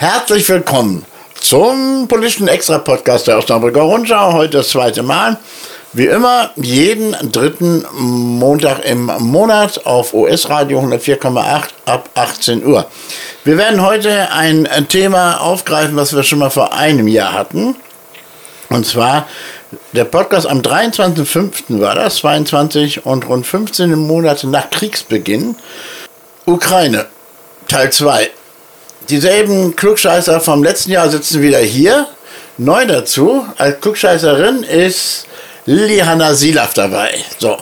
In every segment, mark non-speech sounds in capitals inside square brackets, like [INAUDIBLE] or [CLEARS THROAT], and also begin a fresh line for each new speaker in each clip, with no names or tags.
Herzlich willkommen zum politischen Extra-Podcast der Osnabrücker Rundschau. Heute das zweite Mal. Wie immer, jeden dritten Montag im Monat auf US-Radio 104,8 ab 18 Uhr. Wir werden heute ein Thema aufgreifen, was wir schon mal vor einem Jahr hatten. Und zwar der Podcast am 23.05. war das, 22 und rund 15 Monate nach Kriegsbeginn. Ukraine, Teil 2 dieselben Klugscheißer vom letzten Jahr sitzen wieder hier. Neu dazu, als Klugscheißerin ist Lili Hanna Silaf dabei. So.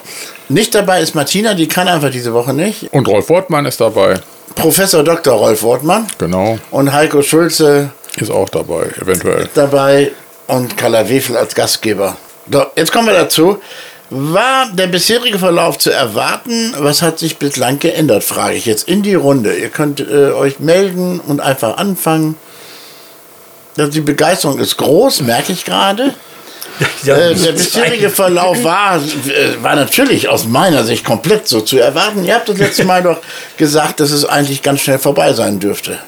Nicht dabei ist Martina, die kann einfach diese Woche nicht.
Und Rolf Wortmann ist dabei.
Professor Dr. Rolf Wortmann.
Genau.
Und Heiko Schulze
ist auch dabei, eventuell.
Dabei und Carla Wefel als Gastgeber. So, jetzt kommen wir dazu. War der bisherige Verlauf zu erwarten? Was hat sich bislang geändert, frage ich jetzt in die Runde. Ihr könnt äh, euch melden und einfach anfangen. Die Begeisterung ist groß, merke ich gerade. Ja, äh, der bisherige Verlauf war, äh, war natürlich aus meiner Sicht komplett so zu erwarten. Ihr habt das letzte Mal doch gesagt, dass es eigentlich ganz schnell vorbei sein dürfte.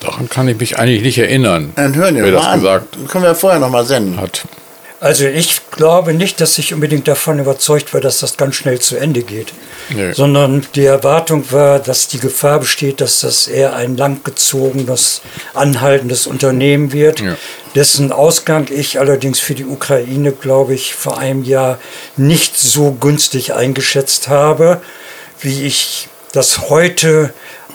Daran kann ich mich eigentlich nicht erinnern.
Dann hören wir wer das gesagt
Können wir vorher noch mal senden. Hat.
Also ich glaube nicht, dass ich unbedingt davon überzeugt war, dass das ganz schnell zu Ende geht. Nee. Sondern die Erwartung war, dass die Gefahr besteht, dass das eher ein langgezogenes, anhaltendes Unternehmen wird, ja. dessen Ausgang ich allerdings für die Ukraine, glaube ich, vor einem Jahr nicht so günstig eingeschätzt habe, wie ich das heute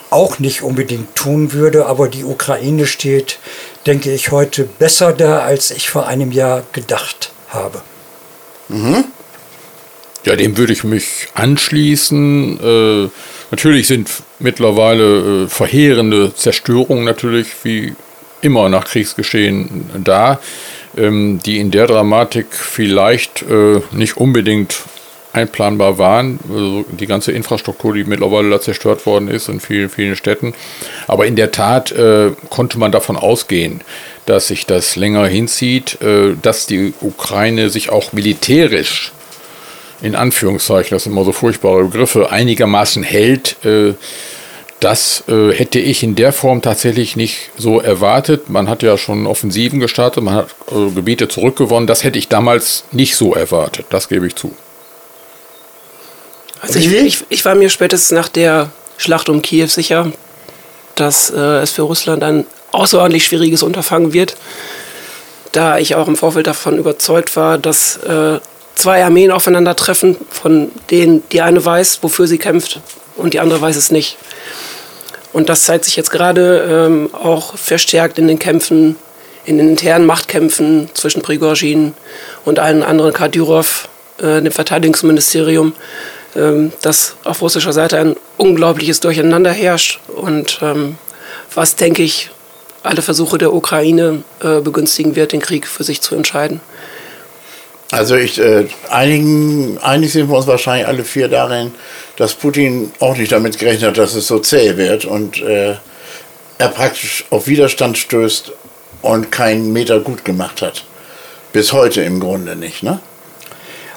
auch nicht unbedingt tun würde, aber die Ukraine steht denke ich, heute besser da, als ich vor einem Jahr gedacht habe.
Mhm. Ja, dem würde ich mich anschließen. Äh, natürlich sind mittlerweile äh, verheerende Zerstörungen natürlich wie immer nach Kriegsgeschehen da, ähm, die in der Dramatik vielleicht äh, nicht unbedingt einplanbar waren. Also die ganze Infrastruktur, die mittlerweile zerstört worden ist in vielen, vielen Städten. Aber in der Tat äh, konnte man davon ausgehen, dass sich das länger hinzieht, äh, dass die Ukraine sich auch militärisch in Anführungszeichen, das sind immer so furchtbare Begriffe, einigermaßen hält. Äh, das äh, hätte ich in der Form tatsächlich nicht so erwartet. Man hat ja schon Offensiven gestartet, man hat äh, Gebiete zurückgewonnen. Das hätte ich damals nicht so erwartet, das gebe ich zu.
Also ich, ich, ich, war mir spätestens nach der Schlacht um Kiew sicher, dass äh, es für Russland ein außerordentlich schwieriges Unterfangen wird, da ich auch im Vorfeld davon überzeugt war, dass äh, zwei Armeen aufeinandertreffen, von denen die eine weiß, wofür sie kämpft und die andere weiß es nicht. Und das zeigt sich jetzt gerade ähm, auch verstärkt in den Kämpfen, in den internen Machtkämpfen zwischen Prigozhin und allen anderen Kadyrov, äh, dem Verteidigungsministerium. Ähm, dass auf russischer Seite ein unglaubliches Durcheinander herrscht und ähm, was, denke ich, alle Versuche der Ukraine äh, begünstigen wird, den Krieg für sich zu entscheiden.
Also ich, äh, einigen, einig sind wir uns wahrscheinlich alle vier darin, dass Putin auch nicht damit gerechnet hat, dass es so zäh wird und äh, er praktisch auf Widerstand stößt und keinen Meter gut gemacht hat. Bis heute im Grunde nicht, ne?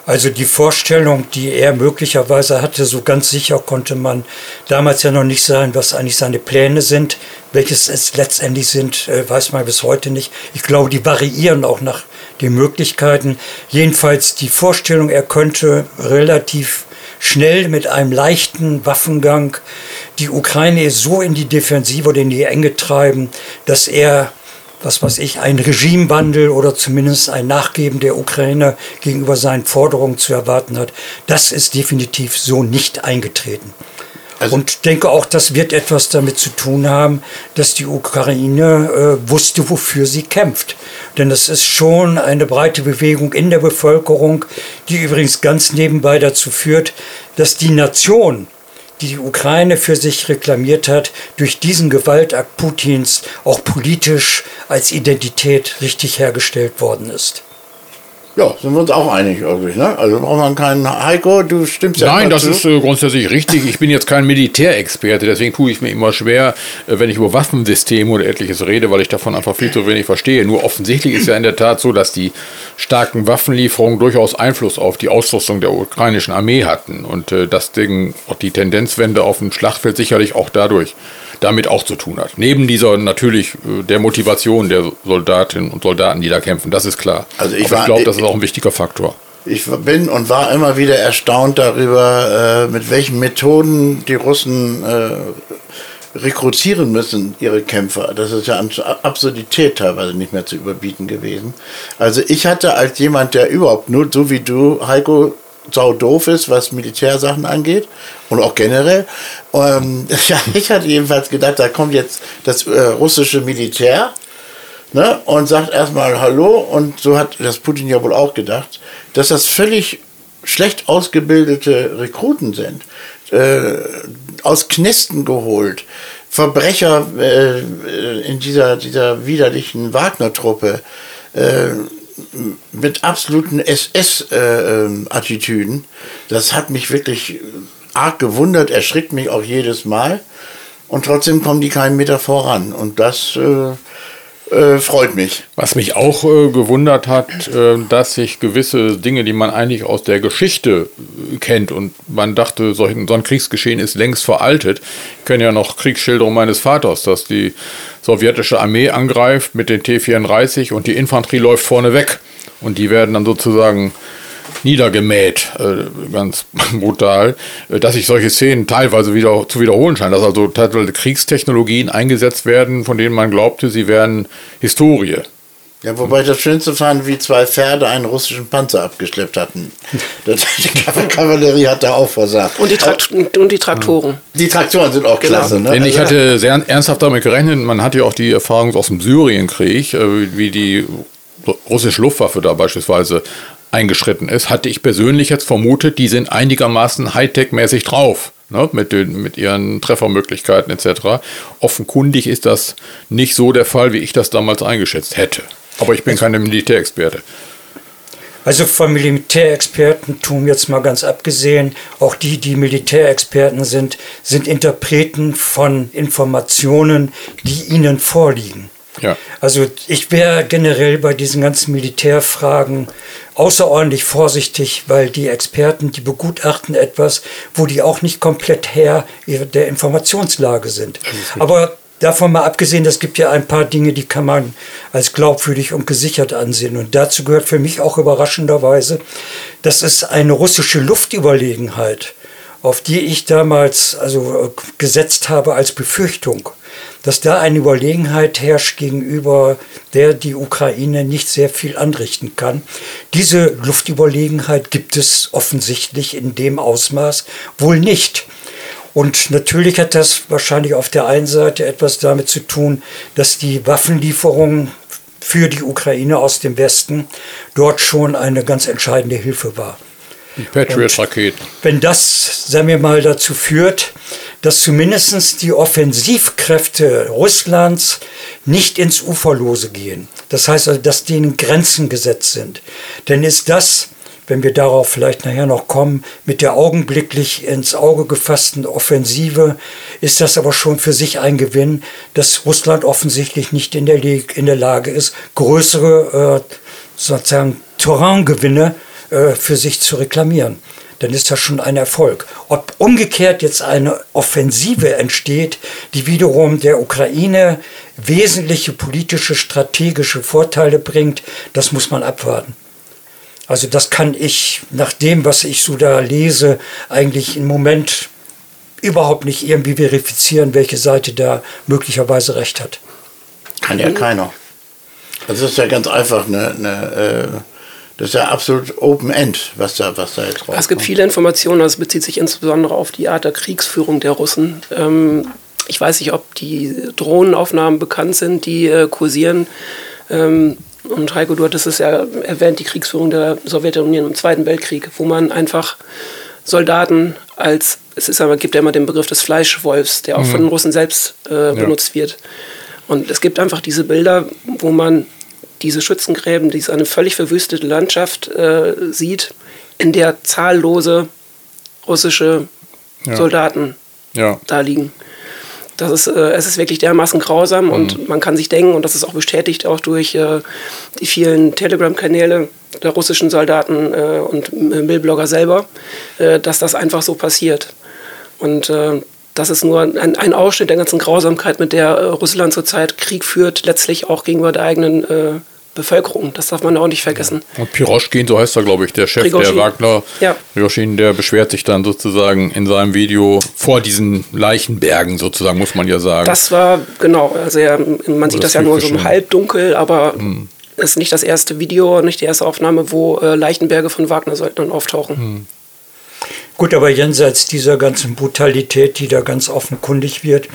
Also die Vorstellung, die er möglicherweise hatte, so ganz sicher konnte man damals ja noch nicht sagen, was eigentlich seine Pläne sind. Welches es letztendlich sind, äh, weiß man bis heute nicht. Ich glaube, die variieren auch nach den Möglichkeiten. Jedenfalls die Vorstellung, er könnte relativ schnell mit einem leichten Waffengang die Ukraine so in die Defensive oder in die Enge treiben, dass er was weiß ich, ein Regimewandel oder zumindest ein Nachgeben der Ukraine gegenüber seinen Forderungen zu erwarten hat. Das ist definitiv so nicht eingetreten. Also und denke auch, das wird etwas damit zu tun haben, dass die Ukraine äh, wusste, wofür sie kämpft. Denn das ist schon eine breite Bewegung in der Bevölkerung, die übrigens ganz nebenbei dazu führt, dass die Nation die Ukraine für sich reklamiert hat, durch diesen Gewaltakt Putins auch politisch als Identität richtig hergestellt worden ist.
Ja, sind wir uns auch einig irgendwie. Ne? Also braucht man keinen Heiko, du stimmst
ja Nein, das zu. ist äh, grundsätzlich richtig. Ich bin jetzt kein Militärexperte, deswegen tue ich mir immer schwer, äh, wenn ich über Waffensysteme oder etliches rede, weil ich davon einfach viel zu wenig verstehe. Nur offensichtlich ist ja in der Tat so, dass die starken Waffenlieferungen durchaus Einfluss auf die Ausrüstung der ukrainischen Armee hatten und äh, dass Ding, auch die Tendenzwende auf dem Schlachtfeld sicherlich auch dadurch damit auch zu tun hat. Neben dieser natürlich äh, der Motivation der Soldatinnen und Soldaten, die da kämpfen, das ist klar. Also ich, ich glaube, das ist auch ein wichtiger Faktor.
Ich bin und war immer wieder erstaunt darüber, äh, mit welchen Methoden die Russen äh, rekrutieren müssen, ihre Kämpfer. Das ist ja an Absurdität teilweise nicht mehr zu überbieten gewesen. Also ich hatte als jemand, der überhaupt nur so wie du, Heiko, sau doof ist, was Militärsachen angeht und auch generell. Ähm, [LAUGHS] ja, ich hatte jedenfalls gedacht, da kommt jetzt das äh, russische Militär ne, und sagt erstmal Hallo und so hat das Putin ja wohl auch gedacht, dass das völlig schlecht ausgebildete Rekruten sind äh, aus Knisten geholt, Verbrecher äh, in dieser, dieser widerlichen Wagner-Truppe äh, mit absoluten SS-Attitüden. Äh, das hat mich wirklich arg gewundert, erschrickt mich auch jedes Mal. Und trotzdem kommen die keinen Meter voran. Und das äh, äh, freut mich.
Was mich auch äh, gewundert hat, äh, dass sich gewisse Dinge, die man eigentlich aus der Geschichte äh, kennt und man dachte, so ein Kriegsgeschehen ist längst veraltet. Ich kenne ja noch Kriegsschilderungen meines Vaters, dass die sowjetische Armee angreift mit den T-34 und die Infanterie läuft vorne weg. Und die werden dann sozusagen niedergemäht, äh, ganz [LAUGHS] brutal, äh, dass sich solche Szenen teilweise wieder zu wiederholen scheinen, dass also teilweise Kriegstechnologien eingesetzt werden, von denen man glaubte, sie wären Historie.
Ja, wobei das Schönste fand, wie zwei Pferde einen russischen Panzer abgeschleppt hatten. [LAUGHS] die Kavallerie hat da auch versagt.
Und die, Trakt und die Traktoren.
Die Traktoren sind auch genau. klasse.
Ne? Denn ich also hatte sehr ernsthaft damit gerechnet, man hat ja auch die Erfahrung aus dem Syrienkrieg, äh, wie die russische Luftwaffe da beispielsweise eingeschritten ist, hatte ich persönlich jetzt vermutet, die sind einigermaßen Hightech-mäßig drauf. Ne, mit, den, mit ihren Treffermöglichkeiten etc. Offenkundig ist das nicht so der Fall, wie ich das damals eingeschätzt hätte. Aber ich bin also, kein Militärexperte.
Also vom Militärexpertentum jetzt mal ganz abgesehen, auch die, die Militärexperten sind, sind Interpreten von Informationen, die ihnen vorliegen. Ja. Also ich wäre generell bei diesen ganzen Militärfragen außerordentlich vorsichtig, weil die Experten, die begutachten etwas, wo die auch nicht komplett Herr der Informationslage sind. Aber davon mal abgesehen, es gibt ja ein paar Dinge, die kann man als glaubwürdig und gesichert ansehen. Und dazu gehört für mich auch überraschenderweise, dass es eine russische Luftüberlegenheit, auf die ich damals also gesetzt habe als Befürchtung dass da eine Überlegenheit herrscht gegenüber der die Ukraine nicht sehr viel anrichten kann. Diese Luftüberlegenheit gibt es offensichtlich in dem Ausmaß wohl nicht. Und natürlich hat das wahrscheinlich auf der einen Seite etwas damit zu tun, dass die Waffenlieferung für die Ukraine aus dem Westen dort schon eine ganz entscheidende Hilfe war.
Patriot-Raketen.
Wenn das, sagen wir mal, dazu führt, dass zumindest die Offensivkräfte Russlands nicht ins Uferlose gehen. Das heißt also, dass denen Grenzen gesetzt sind. Denn ist das, wenn wir darauf vielleicht nachher noch kommen, mit der augenblicklich ins Auge gefassten Offensive, ist das aber schon für sich ein Gewinn, dass Russland offensichtlich nicht in der, in der Lage ist, größere äh, sozusagen Terraingewinne äh, für sich zu reklamieren dann ist das schon ein Erfolg. Ob umgekehrt jetzt eine Offensive entsteht, die wiederum der Ukraine wesentliche politische, strategische Vorteile bringt, das muss man abwarten. Also das kann ich nach dem, was ich so da lese, eigentlich im Moment überhaupt nicht irgendwie verifizieren, welche Seite da möglicherweise recht hat.
Kann ja keiner. Das ist ja ganz einfach eine, eine äh das ist ja absolut Open-End, was da, was da jetzt rauskommt.
Es gibt viele Informationen, das bezieht sich insbesondere auf die Art der Kriegsführung der Russen. Ähm, ich weiß nicht, ob die Drohnenaufnahmen bekannt sind, die äh, kursieren. Ähm, und Heiko, du hattest es ja erwähnt, die Kriegsführung der Sowjetunion im Zweiten Weltkrieg, wo man einfach Soldaten als, es ist aber, gibt ja immer den Begriff des Fleischwolfs, der auch mhm. von den Russen selbst äh, benutzt ja. wird. Und es gibt einfach diese Bilder, wo man diese Schützengräben, die eine völlig verwüstete Landschaft äh, sieht, in der zahllose russische ja. Soldaten ja. da liegen. Das ist, äh, es ist wirklich dermaßen grausam mhm. und man kann sich denken, und das ist auch bestätigt auch durch äh, die vielen Telegram-Kanäle der russischen Soldaten äh, und Millblogger selber, äh, dass das einfach so passiert. Und äh, das ist nur ein, ein, Ausschnitt der ganzen Grausamkeit, mit der äh, Russland zurzeit Krieg führt, letztlich auch gegenüber der eigenen äh, Bevölkerung. Das darf man auch nicht vergessen.
Und Piroschkin, so heißt er, glaube ich, der Chef Prigozhin. der Wagner. Ja. Piroschkin, der beschwert sich dann sozusagen in seinem Video vor diesen Leichenbergen sozusagen, muss man ja sagen.
Das war, genau, also ja, man sieht das, das ja nur so im Halbdunkel, aber hm. ist nicht das erste Video, nicht die erste Aufnahme, wo äh, Leichenberge von Wagner-Söldnern auftauchen. Hm.
Gut, aber jenseits dieser ganzen Brutalität, die da ganz offenkundig wird,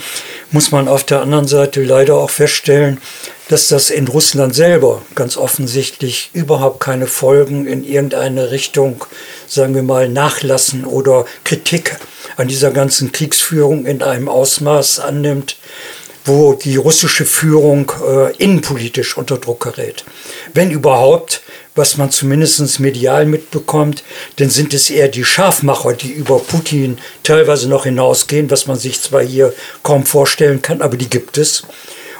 muss man auf der anderen Seite leider auch feststellen, dass das in Russland selber ganz offensichtlich überhaupt keine Folgen in irgendeine Richtung, sagen wir mal, nachlassen oder Kritik an dieser ganzen Kriegsführung in einem Ausmaß annimmt, wo die russische Führung äh, innenpolitisch unter Druck gerät. Wenn überhaupt, was man zumindest medial mitbekommt, dann sind es eher die Scharfmacher, die über Putin teilweise noch hinausgehen, was man sich zwar hier kaum vorstellen kann, aber die gibt es.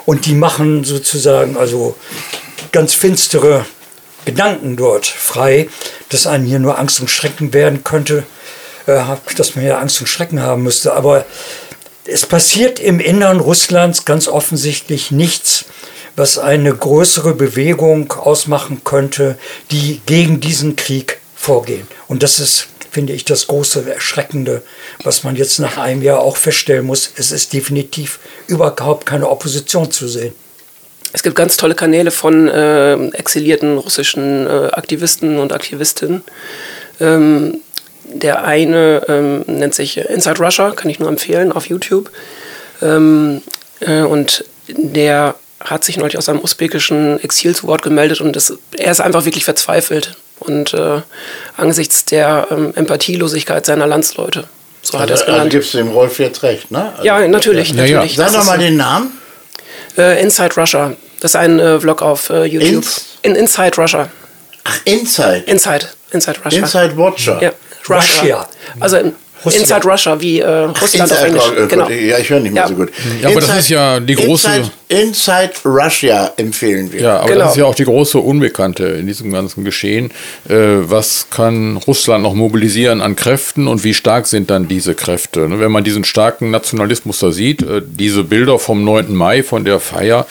Und die machen sozusagen also ganz finstere Gedanken dort frei, dass einem hier nur Angst und Schrecken werden könnte, äh, dass man hier Angst und Schrecken haben müsste. Aber es passiert im Innern Russlands ganz offensichtlich nichts, was eine größere Bewegung ausmachen könnte, die gegen diesen Krieg vorgehen. Und das ist, finde ich, das große Erschreckende, was man jetzt nach einem Jahr auch feststellen muss. Es ist definitiv überhaupt keine Opposition zu sehen.
Es gibt ganz tolle Kanäle von äh, exilierten russischen äh, Aktivisten und Aktivistinnen. Ähm, der eine ähm, nennt sich Inside Russia, kann ich nur empfehlen, auf YouTube. Ähm, äh, und der hat sich neulich aus seinem usbekischen Exil zu Wort gemeldet und das, er ist einfach wirklich verzweifelt. Und äh, angesichts der ähm, Empathielosigkeit seiner Landsleute. So
also, hat er es genannt. Also gibst du dem Rolf jetzt recht, ne? Also,
ja, natürlich. Ja, natürlich.
Ja. Sag doch mal den Namen.
Äh, Inside Russia. Das ist ein äh, Vlog auf äh, YouTube. Ins? In Inside Russia.
Ach, Inside?
Inside. Inside Russia.
Inside Watcher.
Ja. Russia. Russia. Also Russland. Inside Russia, wie äh, Russland auf Englisch.
Genau. Ja, ich höre nicht mehr ja. so gut.
Ja, aber Inside, das ist ja die große.
Inside, Inside, Russia empfehlen wir.
Ja, aber genau. das ist ja auch die große Unbekannte in diesem ganzen Geschehen. Äh, was kann Russland noch mobilisieren an Kräften und wie stark sind dann diese Kräfte? Ne, wenn man diesen starken Nationalismus da sieht, äh, diese Bilder vom 9. Mai von der Feier,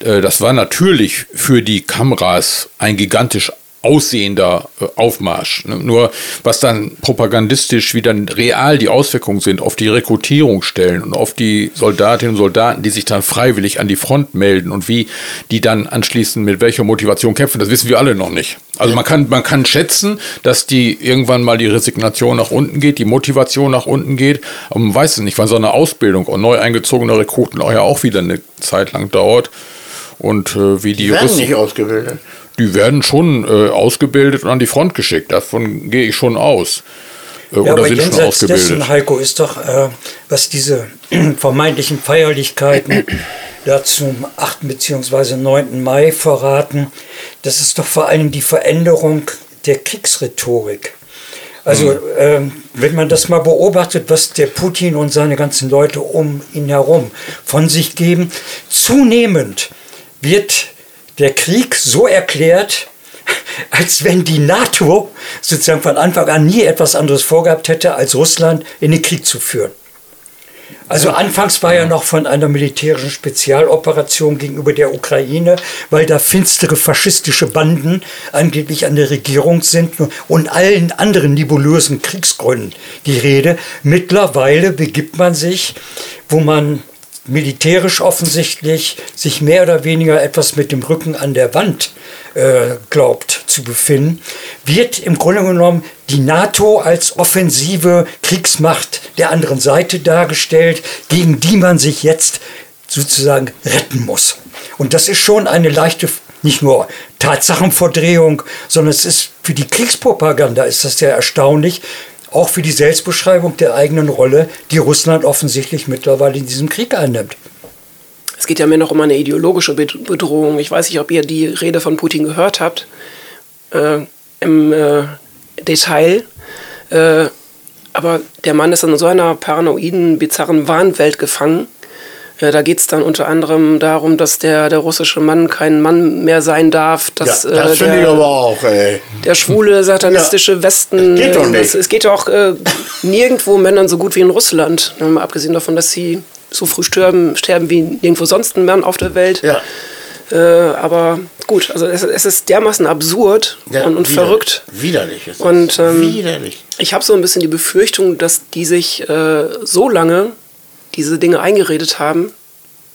äh, das war natürlich für die Kameras ein gigantisch aussehender äh, Aufmarsch. Ne? Nur was dann propagandistisch wie dann real die Auswirkungen sind auf die Rekrutierungsstellen und auf die Soldatinnen und Soldaten, die sich dann freiwillig an die Front melden und wie die dann anschließend mit welcher Motivation kämpfen, das wissen wir alle noch nicht. Also man kann, man kann schätzen, dass die irgendwann mal die Resignation nach unten geht, die Motivation nach unten geht, aber man weiß es nicht, weil so eine Ausbildung und neu eingezogene Rekruten auch ja auch wieder eine Zeit lang dauert. Und äh, wie die,
die werden Russen nicht ausgebildet
die werden schon äh, ausgebildet und an die Front geschickt. Davon gehe ich schon aus.
Äh, ja, oder aber sind schon ausgebildet. Dessen, Heiko, ist doch, äh, was diese [CLEARS THROAT] vermeintlichen Feierlichkeiten [CLEARS THROAT] da zum 8. bzw. 9. Mai verraten, das ist doch vor allem die Veränderung der Kriegsrhetorik. Also mhm. ähm, wenn man das mal beobachtet, was der Putin und seine ganzen Leute um ihn herum von sich geben, zunehmend wird der Krieg so erklärt, [LAUGHS] als wenn die NATO sozusagen von Anfang an nie etwas anderes vorgehabt hätte, als Russland in den Krieg zu führen. Also anfangs war ja noch von einer militärischen Spezialoperation gegenüber der Ukraine, weil da finstere faschistische Banden angeblich an der Regierung sind und allen anderen nebulösen Kriegsgründen die Rede. Mittlerweile begibt man sich, wo man militärisch offensichtlich sich mehr oder weniger etwas mit dem Rücken an der Wand äh, glaubt zu befinden, wird im Grunde genommen die NATO als offensive Kriegsmacht der anderen Seite dargestellt, gegen die man sich jetzt sozusagen retten muss. Und das ist schon eine leichte nicht nur Tatsachenverdrehung, sondern es ist für die Kriegspropaganda ist das sehr erstaunlich, auch für die Selbstbeschreibung der eigenen Rolle, die Russland offensichtlich mittlerweile in diesem Krieg einnimmt.
Es geht ja mehr noch um eine ideologische Bedrohung. Ich weiß nicht, ob ihr die Rede von Putin gehört habt äh, im äh, Detail. Äh, aber der Mann ist in so einer paranoiden, bizarren Wahnwelt gefangen, da geht es dann unter anderem darum, dass der, der russische Mann kein Mann mehr sein darf. Dass,
ja, das
äh,
finde ich aber auch, ey.
Der schwule, satanistische
Ja.
Westen.
Geht doch
äh,
nicht.
Das, es geht auch äh, nirgendwo Männern so gut wie in Russland. Mal abgesehen davon, dass sie so früh sterben, sterben wie nirgendwo sonst ein Mann auf der Welt.
Ja.
Äh, aber gut, also es, es ist dermaßen absurd
ja
und, und
widerlich.
verrückt.
Widerlich ist
Und,
das.
ähm,
Widerlich.
Ich habe so ein bisschen die Befürchtung, dass die sich äh, so lange diese Dinge eingeredet haben,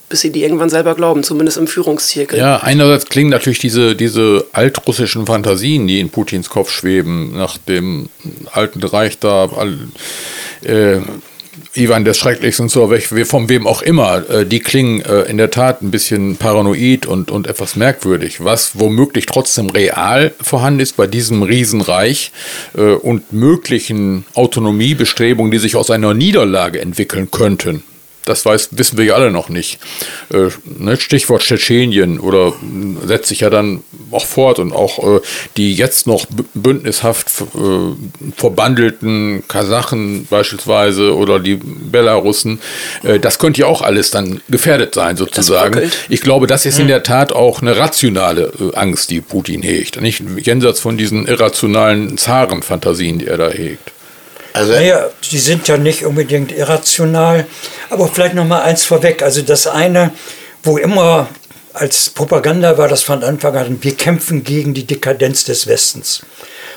bis sie die irgendwann selber glauben, zumindest im Führungszirkel.
Ja, einerseits klingen natürlich diese, diese altrussischen Fantasien, die in Putins Kopf schweben, nach dem alten Reich da, äh, Ivan des Schrecklichsten und so, von wem auch immer, äh, die klingen äh, in der Tat ein bisschen paranoid und, und etwas merkwürdig, was womöglich trotzdem real vorhanden ist bei diesem Riesenreich äh, und möglichen Autonomiebestrebungen, die sich aus einer Niederlage entwickeln könnten. Das weiß, wissen wir ja alle noch nicht. Äh, ne, Stichwort Tschetschenien oder mh, setzt sich ja dann auch fort und auch äh, die jetzt noch bü- bündnishaft äh, verbandelten Kasachen beispielsweise oder die Belarussen, das könnte ja auch alles dann gefährdet sein sozusagen. Ich glaube, das ist in der Tat auch eine rationale Angst, die Putin hegt. Nicht jenseits von diesen irrationalen Zarenfantasien, die er da hegt.
Also,
Naja, die sind ja nicht unbedingt irrational. Aber vielleicht noch mal eins vorweg. Also das eine, wo immer als Propaganda war das von Anfang an, wir kämpfen gegen die Dekadenz des Westens.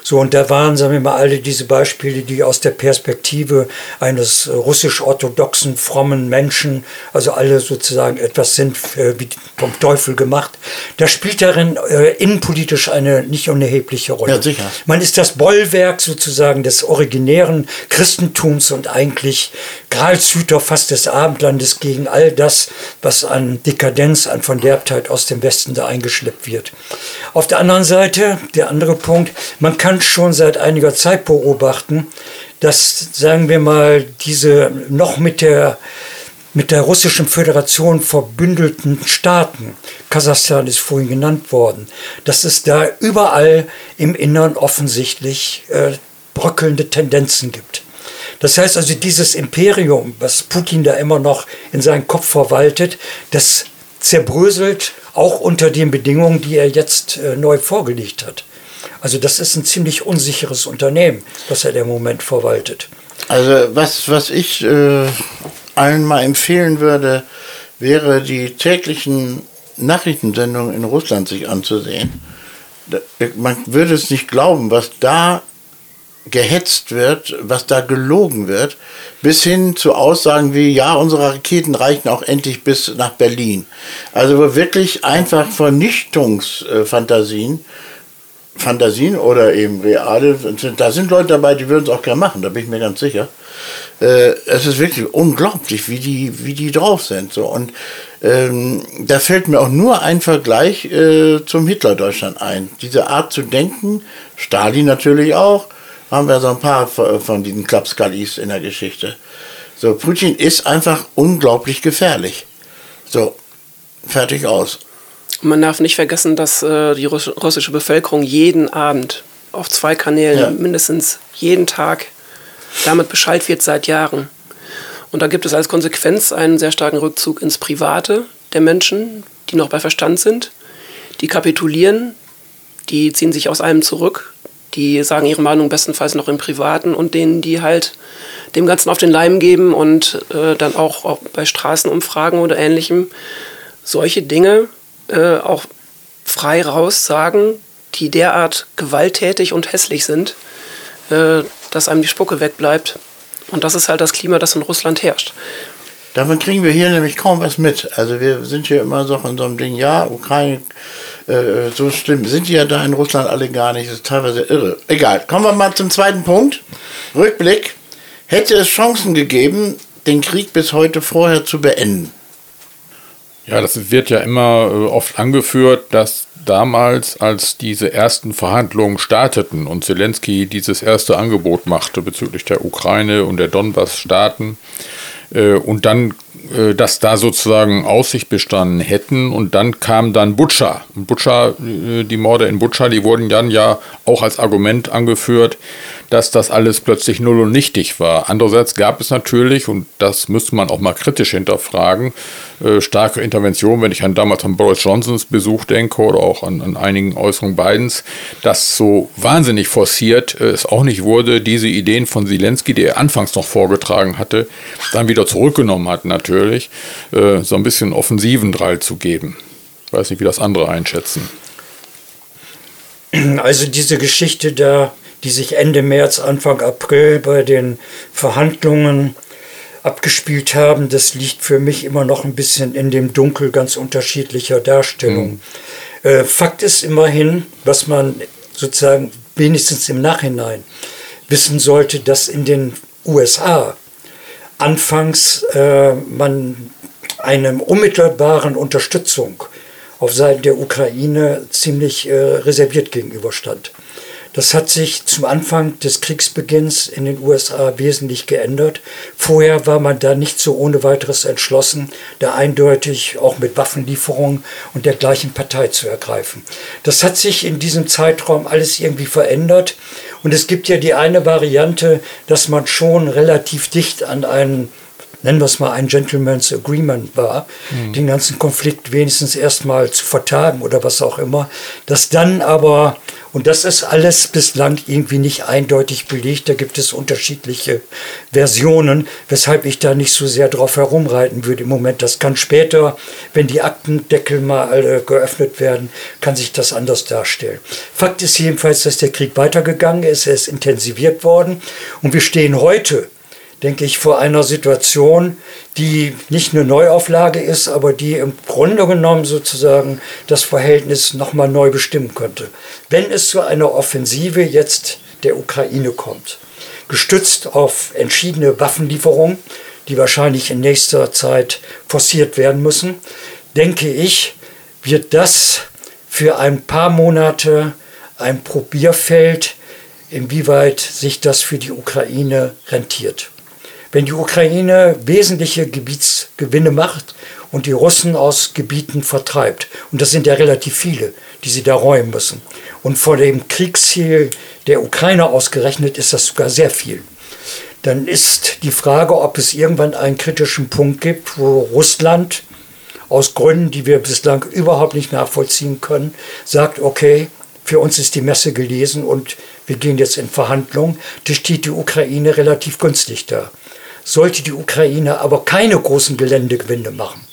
So, und da waren, sagen wir mal, alle diese Beispiele, die aus der Perspektive eines russisch-orthodoxen, frommen Menschen, also alle sozusagen etwas sind äh, wie vom Teufel gemacht. Da spielt darin äh, innenpolitisch eine nicht unerhebliche Rolle.
Ja, sicher.
Man ist das Bollwerk sozusagen des originären Christentums und eigentlich Gralshüter fast des Abendlandes gegen all das, was an Dekadenz, an Verderbtheit aus dem Westen da eingeschleppt wird. Auf der anderen Seite, der andere Punkt, man kann schon seit einiger Zeit beobachten, dass, sagen wir mal, diese noch mit der mit der Russischen Föderation verbündelten Staaten, Kasachstan ist vorhin genannt worden, dass es da überall im Innern offensichtlich äh, bröckelnde Tendenzen gibt. Das heißt also, dieses Imperium, was Putin da immer noch in seinem Kopf verwaltet, das zerbröselt auch unter den Bedingungen, die er jetzt äh, neu vorgelegt hat. Also das ist ein ziemlich unsicheres Unternehmen, was er im Moment verwaltet.
Also was, was ich äh, allen mal empfehlen würde, wäre die täglichen Nachrichtensendungen in Russland sich anzusehen. Man würde es nicht glauben, was da gehetzt wird, was da gelogen wird, bis hin zu Aussagen wie, ja, unsere Raketen reichen auch endlich bis nach Berlin. Also wo wirklich einfach Vernichtungsfantasien Fantasien oder eben reale, da sind Leute dabei, die würden es auch gerne machen, da bin ich mir ganz sicher. Äh, es ist wirklich unglaublich, wie die, wie die drauf sind. So. Und ähm, da fällt mir auch nur ein Vergleich äh, zum Hitler-Deutschland ein. Diese Art zu denken, Stalin natürlich auch, haben wir so ein paar von diesen Klapskalis in der Geschichte. So, Putin ist einfach unglaublich gefährlich. So, fertig aus.
Man darf nicht vergessen, dass äh, die russ russische Bevölkerung jeden Abend auf zwei Kanälen
Ja.
mindestens jeden Tag damit Bescheid wird seit Jahren. Und da gibt es als Konsequenz einen sehr starken Rückzug ins Private der Menschen, die noch bei Verstand sind. Die kapitulieren, die ziehen sich aus allem zurück, die sagen ihre Meinung bestenfalls noch im Privaten und denen, die halt dem Ganzen auf den Leim geben und äh, dann auch, auch bei Straßenumfragen oder ähnlichem solche Dinge äh, auch frei raus sagen, die derart gewalttätig und hässlich sind, äh, dass einem die Spucke wegbleibt. Und das ist halt das Klima, das in Russland herrscht.
Davon kriegen wir hier nämlich kaum was mit. Also wir sind hier immer so in so einem Ding, ja, Ukraine, äh, so schlimm sind die ja da in Russland alle gar nicht. Das ist teilweise irre. Egal, kommen wir mal zum zweiten Punkt. Rückblick. Hätte es Chancen gegeben, den Krieg bis heute vorher zu beenden?
Ja, das wird ja immer äh, oft angeführt, dass damals, als diese ersten Verhandlungen starteten und Zelensky dieses erste Angebot machte bezüglich der Ukraine und der Donbass-Staaten, und dann, äh, dass da sozusagen Aussicht bestanden hätten, und dann kam dann Butscha. Und Butscha, äh, die Morde in Butscha, die wurden dann ja auch als Argument angeführt, dass das alles plötzlich null und nichtig war. Andererseits gab es natürlich, und das müsste man auch mal kritisch hinterfragen, äh, starke Interventionen, wenn ich an damals an Boris Johnsons Besuch denke oder auch an, an einigen Äußerungen Bidens, dass so wahnsinnig forciert äh, es auch nicht wurde, diese Ideen von Zelensky, die er anfangs noch vorgetragen hatte, dann wieder zurückgenommen hat natürlich, äh, so ein bisschen offensiven Drall zu geben. Ich weiß nicht, wie das andere einschätzen.
Also diese Geschichte da, die sich Ende März, Anfang April bei den Verhandlungen abgespielt haben, das liegt für mich immer noch ein bisschen in dem Dunkel ganz unterschiedlicher Darstellungen. Mhm. Äh, Fakt ist immerhin, was man sozusagen wenigstens im Nachhinein wissen sollte, dass in den USA anfangs äh, man einer unmittelbaren Unterstützung auf Seiten der Ukraine ziemlich äh, reserviert gegenüberstand. Das hat sich zum Anfang des Kriegsbeginns in den USA wesentlich geändert. Vorher war man da nicht so ohne weiteres entschlossen, da eindeutig auch mit Waffenlieferungen und der gleichen Partei zu ergreifen. Das hat sich in diesem Zeitraum alles irgendwie verändert. Und es gibt ja die eine Variante, dass man schon relativ dicht an einen nennen wir es mal ein Gentleman's Agreement war, mhm. den ganzen Konflikt wenigstens erstmal zu vertagen oder was auch immer, dass dann aber, und das ist alles bislang irgendwie nicht eindeutig belegt, da gibt es unterschiedliche Versionen, weshalb ich da nicht so sehr drauf herumreiten würde im Moment. Das kann später, wenn die Aktendeckel mal alle geöffnet werden, kann sich das anders darstellen. Fakt ist jedenfalls, dass der Krieg weitergegangen ist, er ist intensiviert worden und wir stehen heute denke ich, vor einer Situation, die nicht eine Neuauflage ist, aber die im Grunde genommen sozusagen das Verhältnis nochmal neu bestimmen könnte. Wenn es zu einer Offensive jetzt der Ukraine kommt, gestützt auf entschiedene Waffenlieferungen, die wahrscheinlich in nächster Zeit forciert werden müssen, denke ich, wird das für ein paar Monate ein Probierfeld, inwieweit sich das für die Ukraine rentiert. Wenn die Ukraine wesentliche Gebietsgewinne macht und die Russen aus Gebieten vertreibt, und das sind ja relativ viele, die sie da räumen müssen, und vor dem Kriegsziel der Ukraine ausgerechnet ist das sogar sehr viel, dann ist die Frage, ob es irgendwann einen kritischen Punkt gibt, wo Russland aus Gründen, die wir bislang überhaupt nicht nachvollziehen können, sagt, okay, für uns ist die Messe gelesen und wir gehen jetzt in Verhandlungen. Da steht die Ukraine relativ günstig da. Sollte die Ukraine aber keine großen Geländegewinne machen,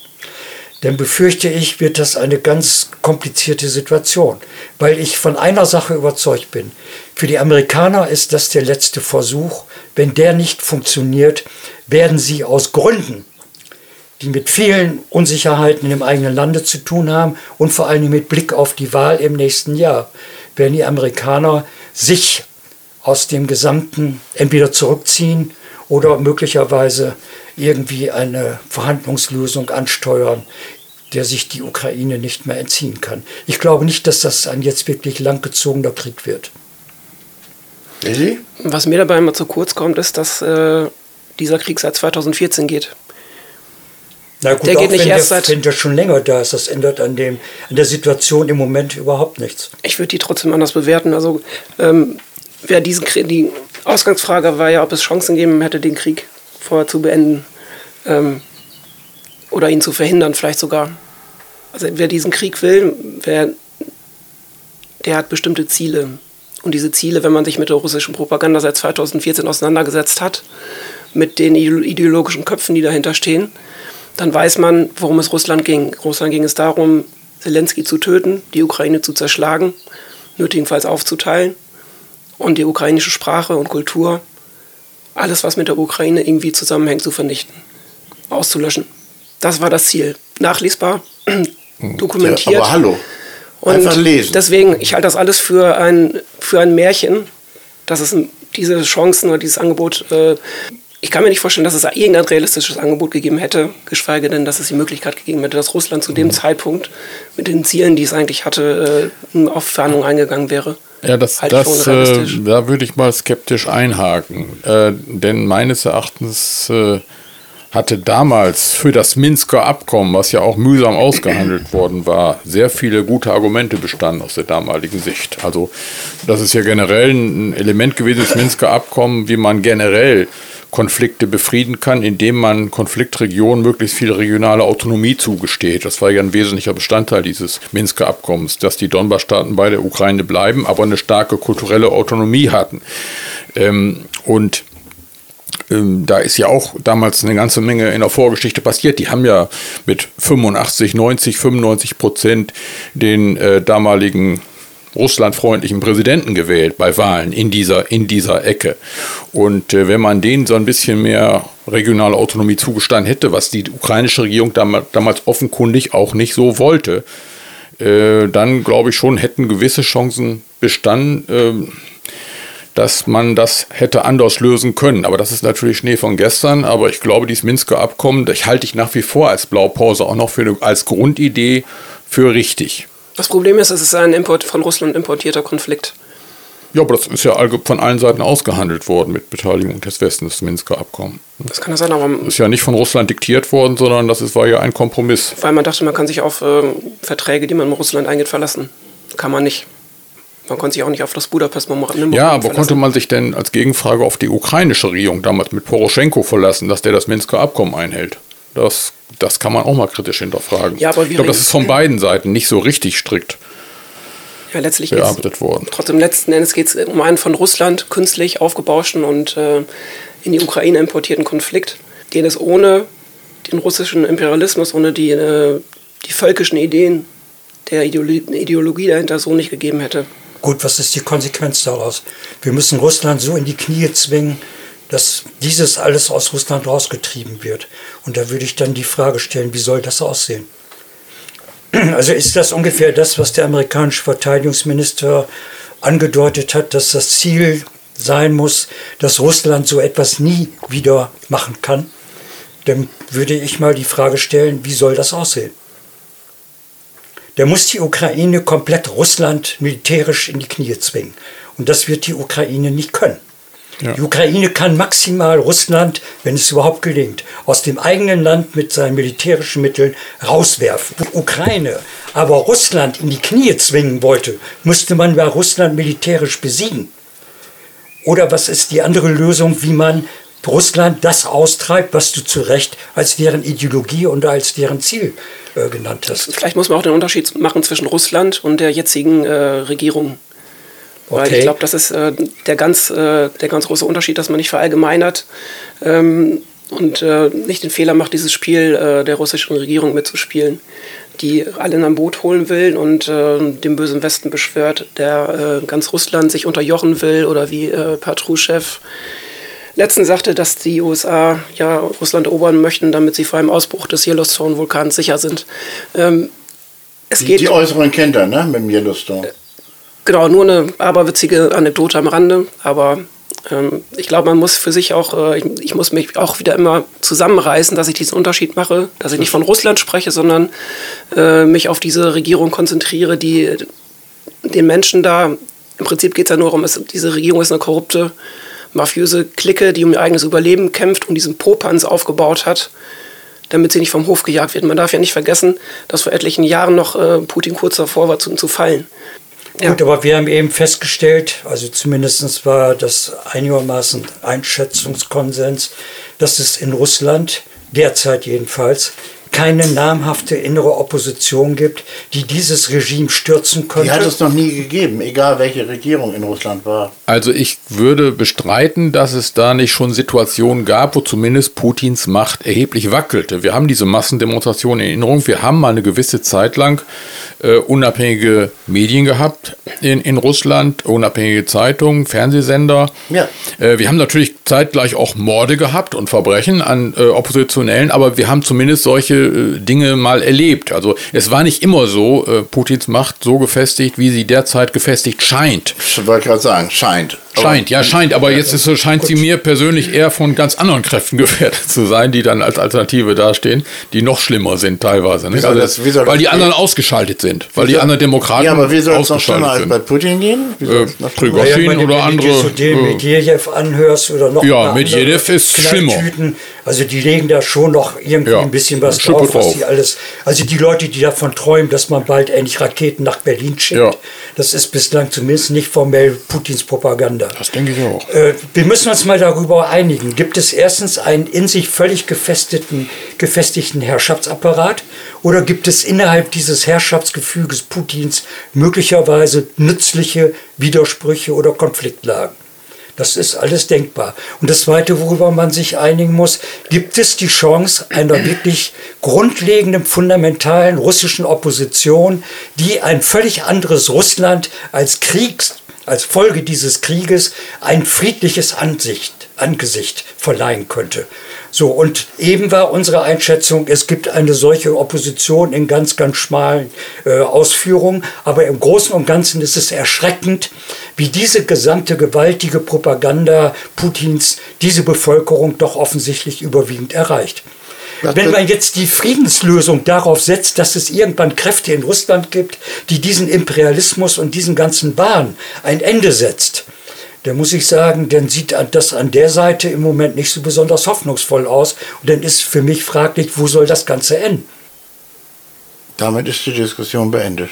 dann befürchte ich, wird das eine ganz komplizierte Situation, weil ich von einer Sache überzeugt bin. Für die Amerikaner ist das der letzte Versuch. Wenn der nicht funktioniert, werden sie aus Gründen, die mit vielen Unsicherheiten im eigenen Lande zu tun haben und vor allem mit Blick auf die Wahl im nächsten Jahr, werden die Amerikaner sich aus dem Gesamten entweder zurückziehen oder möglicherweise irgendwie eine Verhandlungslösung ansteuern, der sich die Ukraine nicht mehr entziehen kann. Ich glaube nicht, dass das ein jetzt wirklich langgezogener Krieg wird.
Was mir dabei immer zu kurz kommt, ist, dass äh, dieser Krieg seit 2014 geht.
Na gut, der geht nicht wenn erst der, seit. Wenn der schon länger da ist, das ändert an, dem, an der Situation im Moment überhaupt nichts.
Ich würde die trotzdem anders bewerten. Also, ähm, wer diesen Krieg, die Ausgangsfrage war ja, ob es Chancen geben hätte, den Krieg vorher zu beenden ähm, oder ihn zu verhindern, vielleicht sogar. Also wer diesen Krieg will, wer, der hat bestimmte Ziele. Und diese Ziele, wenn man sich mit der russischen Propaganda seit 2014 auseinandergesetzt hat, mit den ideologischen Köpfen, die dahinter stehen, dann weiß man, worum es Russland ging. Russland ging es darum, Zelensky zu töten, die Ukraine zu zerschlagen, nötigenfalls aufzuteilen und die ukrainische Sprache und Kultur, alles, was mit der Ukraine irgendwie zusammenhängt, zu vernichten, auszulöschen. Das war das Ziel. Nachlesbar, dokumentiert. Ja,
aber hallo.
Einfach lesen. Deswegen, ich halte das alles für ein, für ein Märchen, dass es diese Chancen oder dieses Angebot, äh, ich kann mir nicht vorstellen, dass es irgendein realistisches Angebot gegeben hätte, geschweige denn, dass es die Möglichkeit gegeben hätte, dass Russland zu dem mhm. Zeitpunkt mit den Zielen, die es eigentlich hatte, äh, auf Verhandlungen eingegangen wäre.
Ja, das, halt das äh, da würde ich mal skeptisch einhaken. Äh, denn meines Erachtens äh, hatte damals für das Minsker Abkommen, was ja auch mühsam ausgehandelt [CLEARS THROAT] worden war, sehr viele gute Argumente bestanden aus der damaligen Sicht. Also das ist ja generell ein Element gewesen, das Minsker Abkommen, wie man generell Konflikte befrieden kann, indem man Konfliktregionen möglichst viel regionale Autonomie zugesteht. Das war ja ein wesentlicher Bestandteil dieses Minsker Abkommens, dass die Donbass-Staaten bei der Ukraine bleiben, aber eine starke kulturelle Autonomie hatten. Ähm, und ähm, da ist ja auch damals eine ganze Menge in der Vorgeschichte passiert. Die haben ja mit 85, 90, 95 Prozent den äh, damaligen russlandfreundlichen Präsidenten gewählt bei Wahlen in dieser, in dieser Ecke. Und äh, wenn man denen so ein bisschen mehr regionale Autonomie zugestanden hätte, was die ukrainische Regierung dam damals offenkundig auch nicht so wollte, äh, dann glaube ich schon, hätten gewisse Chancen bestanden, äh, dass man das hätte anders lösen können. Aber das ist natürlich Schnee von gestern. Aber ich glaube, dieses Minsker Abkommen, das halte ich nach wie vor als Blaupause auch noch für als Grundidee für richtig.
Das Problem ist, es ist ein Import von Russland importierter Konflikt.
Ja, aber das ist ja von allen Seiten ausgehandelt worden mit Beteiligung des Westens, das Minsker Abkommen.
Das kann das sein, aber.
Das ist ja nicht von Russland diktiert worden, sondern das ist, war ja ein Kompromiss.
Weil man dachte, man kann sich auf äh, Verträge, die man mit Russland eingeht, verlassen. Kann man nicht. Man konnte sich auch nicht auf das Budapest-Memorandum
Ja, aber verlassen. konnte man sich denn als Gegenfrage auf die ukrainische Regierung damals mit Poroschenko verlassen, dass der das Minsker Abkommen einhält? Das, das kann man auch mal kritisch hinterfragen. Ja, aber ich glaube, das ist von beiden Seiten nicht so richtig strikt
ja, letztlich bearbeitet worden. Trotzdem letzten Endes geht es um einen von Russland künstlich aufgebauschten und äh, in die Ukraine importierten Konflikt, den es ohne den russischen Imperialismus, ohne die, äh, die völkischen Ideen der Ideologie dahinter so nicht gegeben hätte.
Gut, was ist die Konsequenz daraus? Wir müssen Russland so in die Knie zwingen, dass dieses alles aus Russland rausgetrieben wird. Und da würde ich dann die Frage stellen, wie soll das aussehen? [CLEARS THROAT] Also ist das ungefähr das, was der amerikanische Verteidigungsminister angedeutet hat, dass das Ziel sein muss, dass Russland so etwas nie wieder machen kann? Dann würde ich mal die Frage stellen, wie soll das aussehen? Der muss die Ukraine komplett Russland militärisch in die Knie zwingen. Und das wird die Ukraine nicht können. Ja. Die Ukraine kann maximal Russland, wenn es überhaupt gelingt, aus dem eigenen Land mit seinen militärischen Mitteln rauswerfen. Die Ukraine aber Russland in die Knie zwingen wollte, musste man ja Russland militärisch besiegen. Oder was ist die andere Lösung, wie man Russland das austreibt, was du zu Recht als deren Ideologie und als deren Ziel äh, genannt hast?
Vielleicht muss man auch den Unterschied machen zwischen Russland und der jetzigen äh, Regierung weil okay. ich glaube, das ist äh, der, ganz, äh, der ganz große Unterschied, dass man nicht verallgemeinert ähm, und äh, nicht den Fehler macht, dieses Spiel äh, der russischen Regierung mitzuspielen, die alle in ein Boot holen will und äh, den bösen Westen beschwört, der äh, ganz Russland sich unterjochen will oder wie äh, Patruschew letztens sagte, dass die USA ja Russland erobern möchten, damit sie vor einem Ausbruch des Yellowstone-Vulkans sicher sind. Ähm,
es die, geht, die äußeren kennt er, ne, mit dem Yellowstone.
Genau, nur eine aberwitzige Anekdote am Rande, aber ähm, ich glaube, man muss für sich auch, äh, ich, ich, muss mich auch wieder immer zusammenreißen, dass ich diesen Unterschied mache, dass ich nicht von Russland spreche, sondern äh, mich auf diese Regierung konzentriere, die den Menschen da, im Prinzip geht es ja nur darum, es, diese Regierung ist eine korrupte, mafiöse Clique, die um ihr eigenes Überleben kämpft und diesen Popanz aufgebaut hat damit sie nicht vom Hof gejagt wird. Man darf ja nicht vergessen, dass vor etlichen Jahren noch äh, Putin kurz davor war, zu, zu fallen.
Ja. Gut, aber wir haben eben festgestellt, also zumindest war das einigermaßen Einschätzungskonsens, dass es in Russland derzeit jedenfalls keine namhafte innere Opposition gibt, die dieses Regime stürzen könnte?
Die hat es noch nie gegeben, egal welche Regierung in Russland war.
Also ich würde bestreiten, dass es da nicht schon Situationen gab, wo zumindest Putins Macht erheblich wackelte. Wir haben diese Massendemonstrationen in Erinnerung. Wir haben mal eine gewisse Zeit lang äh, unabhängige Medien gehabt in, in Russland, unabhängige Zeitungen, Fernsehsender. Ja. Äh, wir haben natürlich zeitgleich auch Morde gehabt und Verbrechen an äh, Oppositionellen, aber wir haben zumindest solche äh, Dinge mal erlebt. Also es war nicht immer so, äh, Putins Macht so gefestigt, wie sie derzeit gefestigt scheint.
Ich wollte gerade sagen, scheint.
Scheint, ja, scheint. Aber jetzt ist scheint sie mir persönlich eher von ganz anderen Kräften [LAUGHS] gefährdet zu sein, die dann als Alternative dastehen, die noch schlimmer sind teilweise. Nicht?
soll
Also,
das- wie soll
weil die
gehen?
anderen ausgeschaltet sind. Weil die anderen Demokraten
Ja, aber wie soll es noch schlimmer als bei. Putin gehen? Wie soll
Äh,
es noch schlimmer-
Prigozhin
wenn du-
oder
wenn du
andere.
dir so den
äh,
Medvedev anhörst oder noch
Ja,
mal
Medvedev
andere
ist schlimmer.
Also die legen da schon noch irgendwie
Ja,
ein bisschen was
Schippe
drauf, was die alles. Also die Leute, die davon träumen, dass man bald endlich Raketen nach Berlin schickt,
Ja.
das ist bislang zumindest nicht formell Putins Propaganda.
Das denke ich auch.
Äh, wir müssen uns mal darüber einigen. Gibt es erstens einen in sich völlig gefestigten, gefestigten Herrschaftsapparat oder gibt es innerhalb dieses Herrschaftsgefüges Putins möglicherweise nützliche Widersprüche oder Konfliktlagen? Das ist alles denkbar. Und das Zweite, worüber man sich einigen muss, gibt es die Chance einer wirklich grundlegenden, fundamentalen russischen Opposition, die ein völlig anderes Russland als Kriegs, als Folge dieses Krieges ein friedliches Ansicht, Angesicht verleihen könnte. So, und eben war unsere Einschätzung, es gibt eine solche Opposition in ganz, ganz schmalen äh, Ausführungen, aber im Großen und Ganzen ist es erschreckend, wie diese gesamte gewaltige Propaganda Putins diese Bevölkerung doch offensichtlich überwiegend erreicht. Wenn man jetzt die Friedenslösung darauf setzt, dass es irgendwann Kräfte in Russland gibt, die diesen Imperialismus und diesen ganzen Wahn ein Ende setzt, dann muss ich sagen, dann sieht das an der Seite im Moment nicht so besonders hoffnungsvoll aus. Und dann ist für mich fraglich, wo soll das Ganze enden?
Damit ist die Diskussion beendet.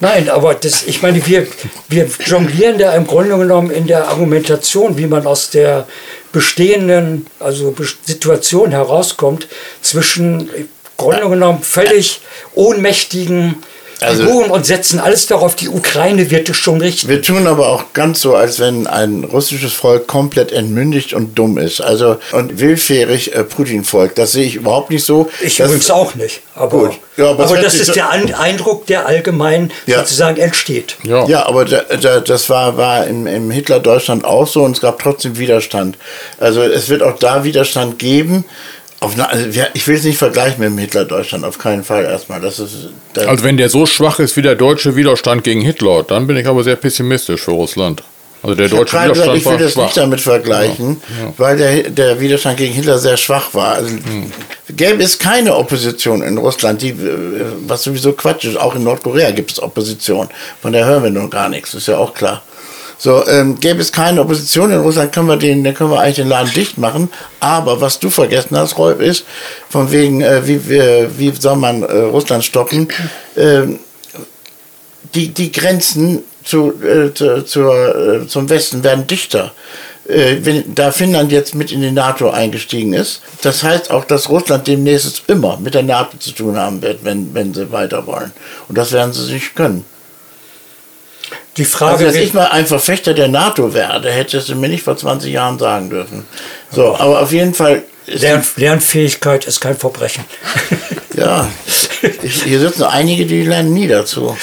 Nein, aber das, ich meine, wir, wir jonglieren da im Grunde genommen in der Argumentation, wie man aus der bestehenden also Situation herauskommt, zwischen im Grunde genommen völlig ohnmächtigen
Also-
Figuren und setzen alles darauf, die Ukraine wird es schon richten.
Wir tun aber auch ganz so, als wenn ein russisches Volk komplett entmündigt und dumm ist. Also und willfährig äh, Putin folgt. Das sehe ich überhaupt nicht so.
Ich
Das-
übrigens auch nicht. Aber,
Gut. Ja, aber
aber, das ist
so-
der An Eindruck, der allgemein
Ja.
sozusagen entsteht.
Ja.
Ja, aber da, da, das war, war im, im Hitler-Deutschland auch so und es gab trotzdem Widerstand. Also es wird auch da Widerstand geben. Auf also ich will es nicht vergleichen mit dem Hitler-Deutschland, auf keinen Fall erstmal. Das ist, da,
Also wenn der so schwach ist wie der deutsche Widerstand gegen Hitler, dann bin ich aber sehr pessimistisch für Russland. Also der
ich
deutsche
gerade gesagt,
Widerstand
ich will das
schwach.
nicht damit vergleichen, weil der, der Widerstand gegen Hitler sehr schwach war. Also,
Hm.
Gäbe es keine Opposition in Russland, die, was sowieso Quatsch ist, auch in Nordkorea gibt es Opposition. Von der hören wir noch gar nichts, ist ja auch klar. So, ähm, gäbe es keine Opposition in Russland, können wir den, dann können wir eigentlich den Laden dicht machen. Aber was du vergessen hast, Rolf, ist, von wegen, äh, wie, wie, wie soll man äh, Russland stoppen? Ähm, die, die Grenzen zu, äh, zu, zur, äh, zum Westen werden dichter. Äh, wenn, da Finnland jetzt mit in die NATO eingestiegen ist, das heißt auch, dass Russland demnächst immer mit der NATO zu tun haben wird, wenn, wenn sie weiter wollen. Und das werden sie nicht können.
Die
Also,
Frage
dass
wird-
ich mal ein Verfechter der NATO werde, hättest du mir nicht vor 20 Jahren sagen dürfen. So, aber auf jeden Fall
Lern, Lernfähigkeit ist kein Verbrechen. [LAUGHS]
ja, ich, hier sitzen einige, die lernen nie dazu.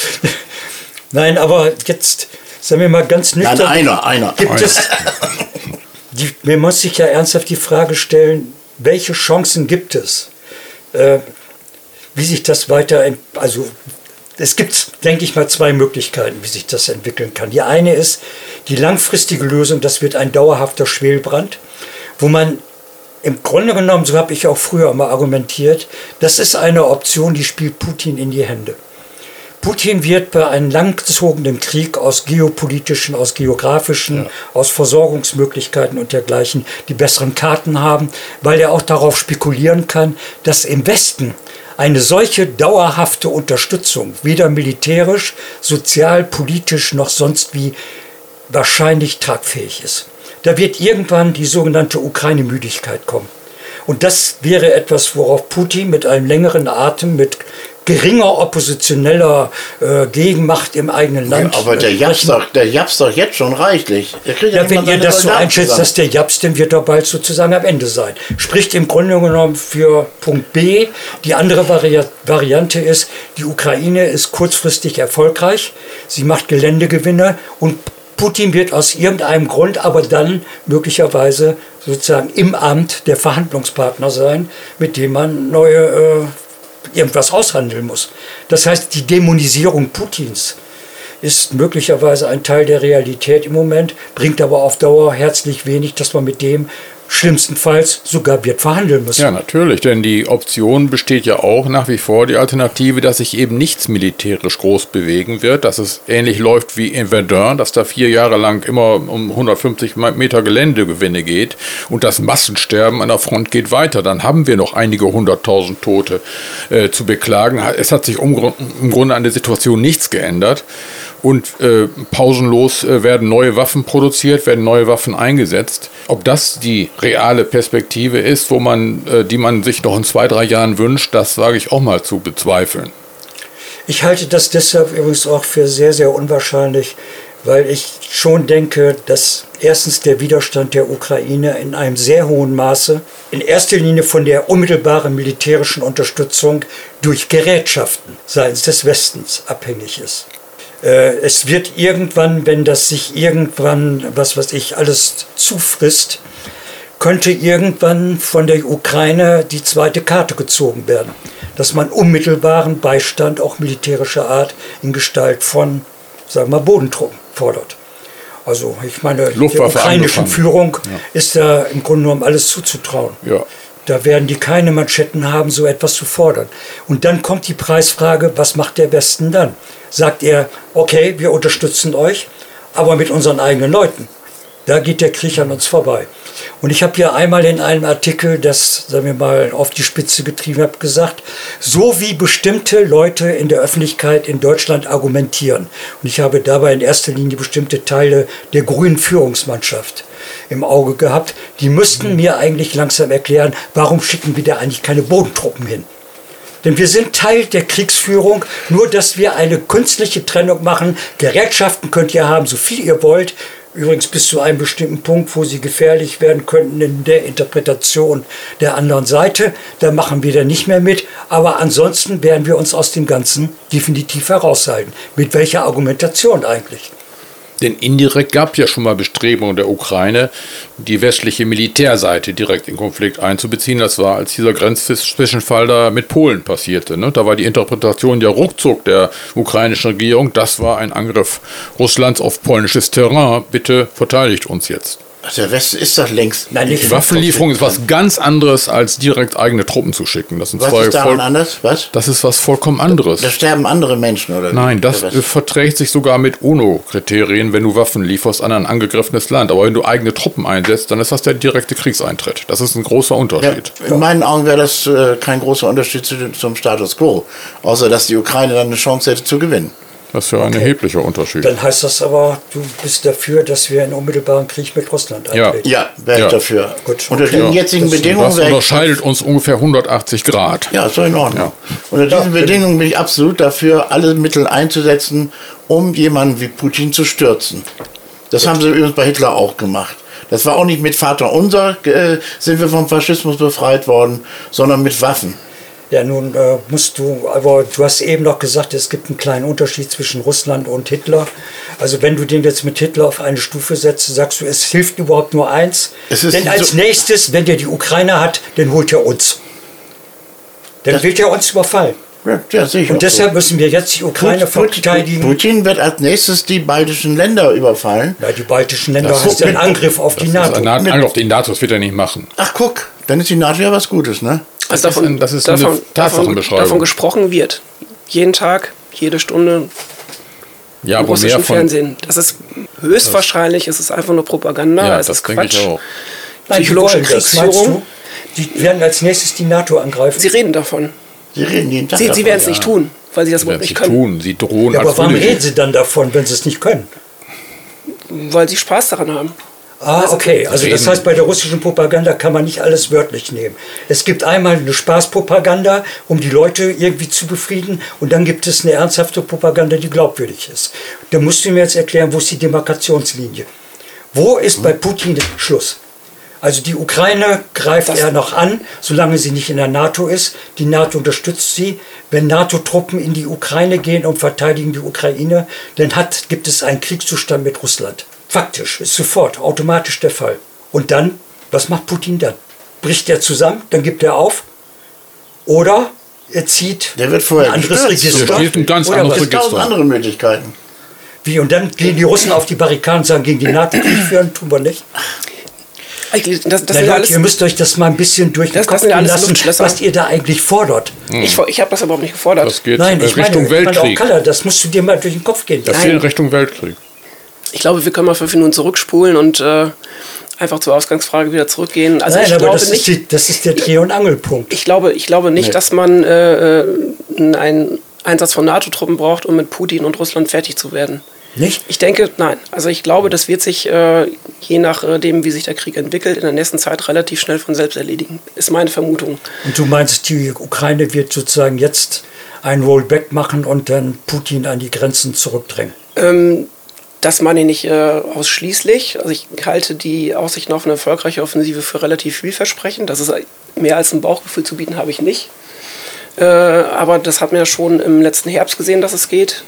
[LAUGHS]
Nein, aber jetzt, sagen wir mal ganz nüchtern.
Nein, einer, einer.
Gibt es, die, mir muss sich ja ernsthaft die Frage stellen, welche Chancen gibt es, äh, wie sich das weiter, also es gibt, denke ich mal, zwei Möglichkeiten, wie sich das entwickeln kann. Die eine ist die langfristige Lösung, das wird ein dauerhafter Schwelbrand, wo man im Grunde genommen, so habe ich auch früher mal argumentiert, das ist eine Option, die spielt Putin in die Hände. Putin wird bei einem langgezogenen Krieg aus geopolitischen, aus geografischen, aus Versorgungsmöglichkeiten und dergleichen die besseren Karten haben, weil er auch darauf spekulieren kann, dass im Westen eine solche dauerhafte Unterstützung weder militärisch, sozial, politisch noch sonst wie wahrscheinlich tragfähig ist. Da wird irgendwann die sogenannte Ukraine-Müdigkeit kommen. Und das wäre etwas, worauf Putin mit einem längeren Atem, mit geringer oppositioneller äh, Gegenmacht im eigenen Land.
Aber der
äh, sprechen-
doch, der japst doch jetzt schon reichlich.
Ja, wenn ihr das so einschätzt,
zusammen.
dass der Japs, dann wird er bald sozusagen am Ende sein. Spricht im Grunde genommen für Punkt B. Die andere Vari Variante ist, die Ukraine ist kurzfristig erfolgreich, sie macht Geländegewinne und Putin wird aus irgendeinem Grund aber dann möglicherweise sozusagen im Amt der Verhandlungspartner sein, mit dem man neue äh, irgendwas aushandeln muss. Das heißt, die Dämonisierung Putins ist möglicherweise ein Teil der Realität im Moment, bringt aber auf Dauer herzlich wenig, dass man mit dem schlimmstenfalls sogar wird verhandeln müssen.
Ja, natürlich, denn die Option besteht ja auch nach wie vor, die Alternative, dass sich eben nichts militärisch groß bewegen wird, dass es ähnlich läuft wie in Verdun, dass da vier Jahre lang immer um 150 Meter Geländegewinne geht und das Massensterben an der Front geht weiter. Dann haben wir noch einige hunderttausend Tote äh, zu beklagen. Es hat sich im Grunde an der Situation nichts geändert und äh, pausenlos äh, werden neue Waffen produziert, werden neue Waffen eingesetzt. Ob das die reale Perspektive ist, wo man, äh, die man sich noch in zwei, drei Jahren wünscht, das wage ich auch mal zu bezweifeln.
Ich halte das deshalb übrigens auch für sehr, sehr unwahrscheinlich, weil ich schon denke, dass erstens der Widerstand der Ukraine in einem sehr hohen Maße in erster Linie von der unmittelbaren militärischen Unterstützung durch Gerätschaften seitens des Westens abhängig ist. Äh, es wird irgendwann, wenn das sich irgendwann, was weiß ich, alles zufrisst, könnte irgendwann von der Ukraine die zweite Karte gezogen werden, dass man unmittelbaren Beistand, auch militärischer Art, in Gestalt von, sagen wir mal, Bodentruppen fordert. Also ich meine,
Luftwaffe
der ukrainischen. Führung
Ja.
ist da im Grunde genommen alles zuzutrauen.
Ja.
Da werden die keine Manschetten haben, so etwas zu fordern. Und dann kommt die Preisfrage, was macht der Westen dann? Sagt er, okay, wir unterstützen euch, aber mit unseren eigenen Leuten. Da geht der Krieg an uns vorbei. Und ich habe ja einmal in einem Artikel, das, sagen wir mal, auf die Spitze getrieben habe, gesagt, so wie bestimmte Leute in der Öffentlichkeit in Deutschland argumentieren, und ich habe dabei in erster Linie bestimmte Teile der grünen Führungsmannschaft im Auge gehabt, die müssten mir eigentlich langsam erklären, warum schicken wir da eigentlich keine Bodentruppen hin. Denn wir sind Teil der Kriegsführung, nur dass wir eine künstliche Trennung machen. Gerätschaften könnt ihr haben, so viel ihr wollt. Übrigens bis zu einem bestimmten Punkt, wo sie gefährlich werden könnten in der Interpretation der anderen Seite. Da machen wir dann nicht mehr mit. Aber ansonsten werden wir uns aus dem Ganzen definitiv heraushalten. Mit welcher Argumentation eigentlich?
Denn indirekt gab es ja schon mal Bestrebungen der Ukraine, die westliche Militärseite direkt in Konflikt einzubeziehen. Das war, als dieser Grenzzwischenfall da mit Polen passierte. Ne? Da war die Interpretation ja ruckzuck der ukrainischen Regierung, das war ein Angriff Russlands auf polnisches Terrain. Bitte verteidigt uns jetzt.
Der Westen ist doch längst.
Nein, nicht
Die
Waffenlieferung ist was ganz anderes, als direkt eigene Truppen zu schicken. Das sind
Was
zwei
ist daran
voll,
anders? Was?
Das ist was vollkommen anderes.
Da sterben andere Menschen, oder?
Nein, das verträgt sich sogar mit UNO-Kriterien, wenn du Waffen lieferst an ein angegriffenes Land. Aber wenn du eigene Truppen einsetzt, dann ist das der direkte Kriegseintritt. Das ist ein großer
Ja,
Unterschied.
in meinen Augen wäre das äh, kein großer Unterschied zu, zum Status quo. Außer, dass die Ukraine dann eine Chance hätte zu gewinnen.
Das ist ja ein erheblicher Unterschied.
Dann heißt das aber, du bist dafür, dass wir in unmittelbaren Krieg mit Russland eintreten.
Ja, wäre
Ja.
ich dafür.
Gut,
Unter
okay.
den jetzigen
Das-
Bedingungen
Das
wäre
unterscheidet uns ungefähr 180 Grad.
Ja, ist doch in Ordnung.
Ja.
Unter diesen
Ja,
Bedingungen bin ich absolut dafür, alle Mittel einzusetzen, um jemanden wie Putin zu stürzen. Das haben sie übrigens bei Hitler auch gemacht. Das war auch nicht mit Vater unser, äh, sind wir vom Faschismus befreit worden, sondern mit Waffen.
Ja, nun äh, musst du, aber du hast eben noch gesagt, es gibt einen kleinen Unterschied zwischen Russland und Hitler. Also wenn du den jetzt mit Hitler auf eine Stufe setzt, sagst du, es hilft überhaupt nur eins.
Es ist
Denn als
so-
nächstes, wenn der die Ukraine hat, dann holt er uns. Dann
Das-
wird er uns überfallen.
Ja, ja sicher.
Und deshalb müssen wir jetzt die Ukraine
Putin,
verteidigen.
Putin wird als nächstes die baltischen Länder überfallen.
Ja, die baltischen Länder
Das ist
ein Angriff auf die NATO.
ein Angriff auf die NATO, das wird er nicht machen.
Ach guck, dann ist die NATO ja was Gutes, ne?
Das
Also
ist ein- das ist eine
davon,
Tatsachenbeschreibung.
davon gesprochen wird. Jeden Tag, jede Stunde
Ja,
im russischen
von.
Fernsehen. Das ist höchstwahrscheinlich, es ist einfach nur Propaganda,
Ja,
es
das
ist Quatsch. Psychologische
das,
Kriegsführung.
du? Die werden als nächstes die NATO angreifen.
Sie reden davon.
Sie reden jeden Tag
Sie, sie
davon.
werden es nicht tun, weil sie das
Sie
überhaupt
werden es
nicht können.
tun. Sie drohen
Ja, aber warum
sie-
reden sie dann davon, wenn sie es nicht können?
Weil sie Spaß daran haben.
Ah, okay. Also das heißt, bei der russischen Propaganda kann man nicht alles wörtlich nehmen. Es gibt einmal eine Spaßpropaganda, um die Leute irgendwie zu befrieden, und dann gibt es eine ernsthafte Propaganda, die glaubwürdig ist. Da musst du mir jetzt erklären, wo ist die Demarkationslinie? Wo ist bei Putin Schluss? Also die Ukraine greift
Das-
er noch an, solange sie nicht in der NATO ist. Die NATO unterstützt sie. Wenn NATO-Truppen in die Ukraine gehen und verteidigen die Ukraine, dann hat, gibt es einen Kriegszustand mit Russland. Faktisch, ist sofort, automatisch der Fall. Und dann, was macht Putin dann? Bricht er zusammen, dann gibt er auf? Oder er zieht
Der wird vorher
ein anderes
gestürzt.
Register?
Der ein ganz
Oder
anderes
gibt tausend
Register.
andere Möglichkeiten.
Wie, und dann gehen die Russen auf die Barrikaden und sagen, gegen die NATO Krieg führen, tun wir nicht.
Das, das
Leute,
alles,
ihr müsst euch das mal ein bisschen durch den
Das-
Kopf gehen lassen, was ihr da eigentlich fordert.
ich ich habe das überhaupt nicht gefordert.
Das geht
Nein, ich
Richtung
meine, ich meine auch
Weltkrieg.
Kaller, das musst du dir mal durch den Kopf gehen.
Das
lassen.
geht in Richtung Weltkrieg.
Ich glaube, wir können mal fünf Minuten zurückspulen und äh, einfach zur Ausgangsfrage wieder zurückgehen. Also
Nein,
ich
aber
glaube
das ist,
nicht.
die, das ist der Dreh- und Angelpunkt.
Ich glaube, ich glaube nicht, dass man äh, äh, einen Einsatz von NATO-Truppen braucht, um mit Putin und Russland fertig zu werden.
Nicht?
Ich denke, nein. Also ich glaube, das wird sich, äh, je nachdem, wie sich der Krieg entwickelt, in der nächsten Zeit relativ schnell von selbst erledigen. Ist meine Vermutung.
Und du meinst, die Ukraine wird sozusagen jetzt ein Rollback machen und dann Putin an die Grenzen zurückdrängen.
Ähm, das meine ich nicht äh, ausschließlich. Also ich halte die Aussichten auf eine erfolgreiche Offensive für relativ vielversprechend. Das ist mehr als ein Bauchgefühl zu bieten, habe ich nicht. Äh, aber das hat man ja schon im letzten Herbst gesehen, dass es geht.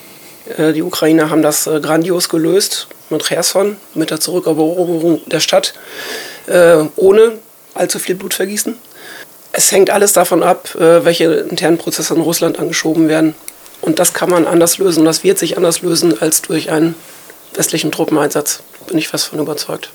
Äh, die Ukrainer haben das äh, grandios gelöst mit Cherson, mit der Zurückeroberung der Stadt, äh, ohne allzu viel Blutvergießen. Es hängt alles davon ab, äh, welche internen Prozesse in Russland angeschoben werden. Und das kann man anders lösen. Das wird sich anders lösen als durch einen westlichen Truppeneinsatz. Bin ich fest von überzeugt.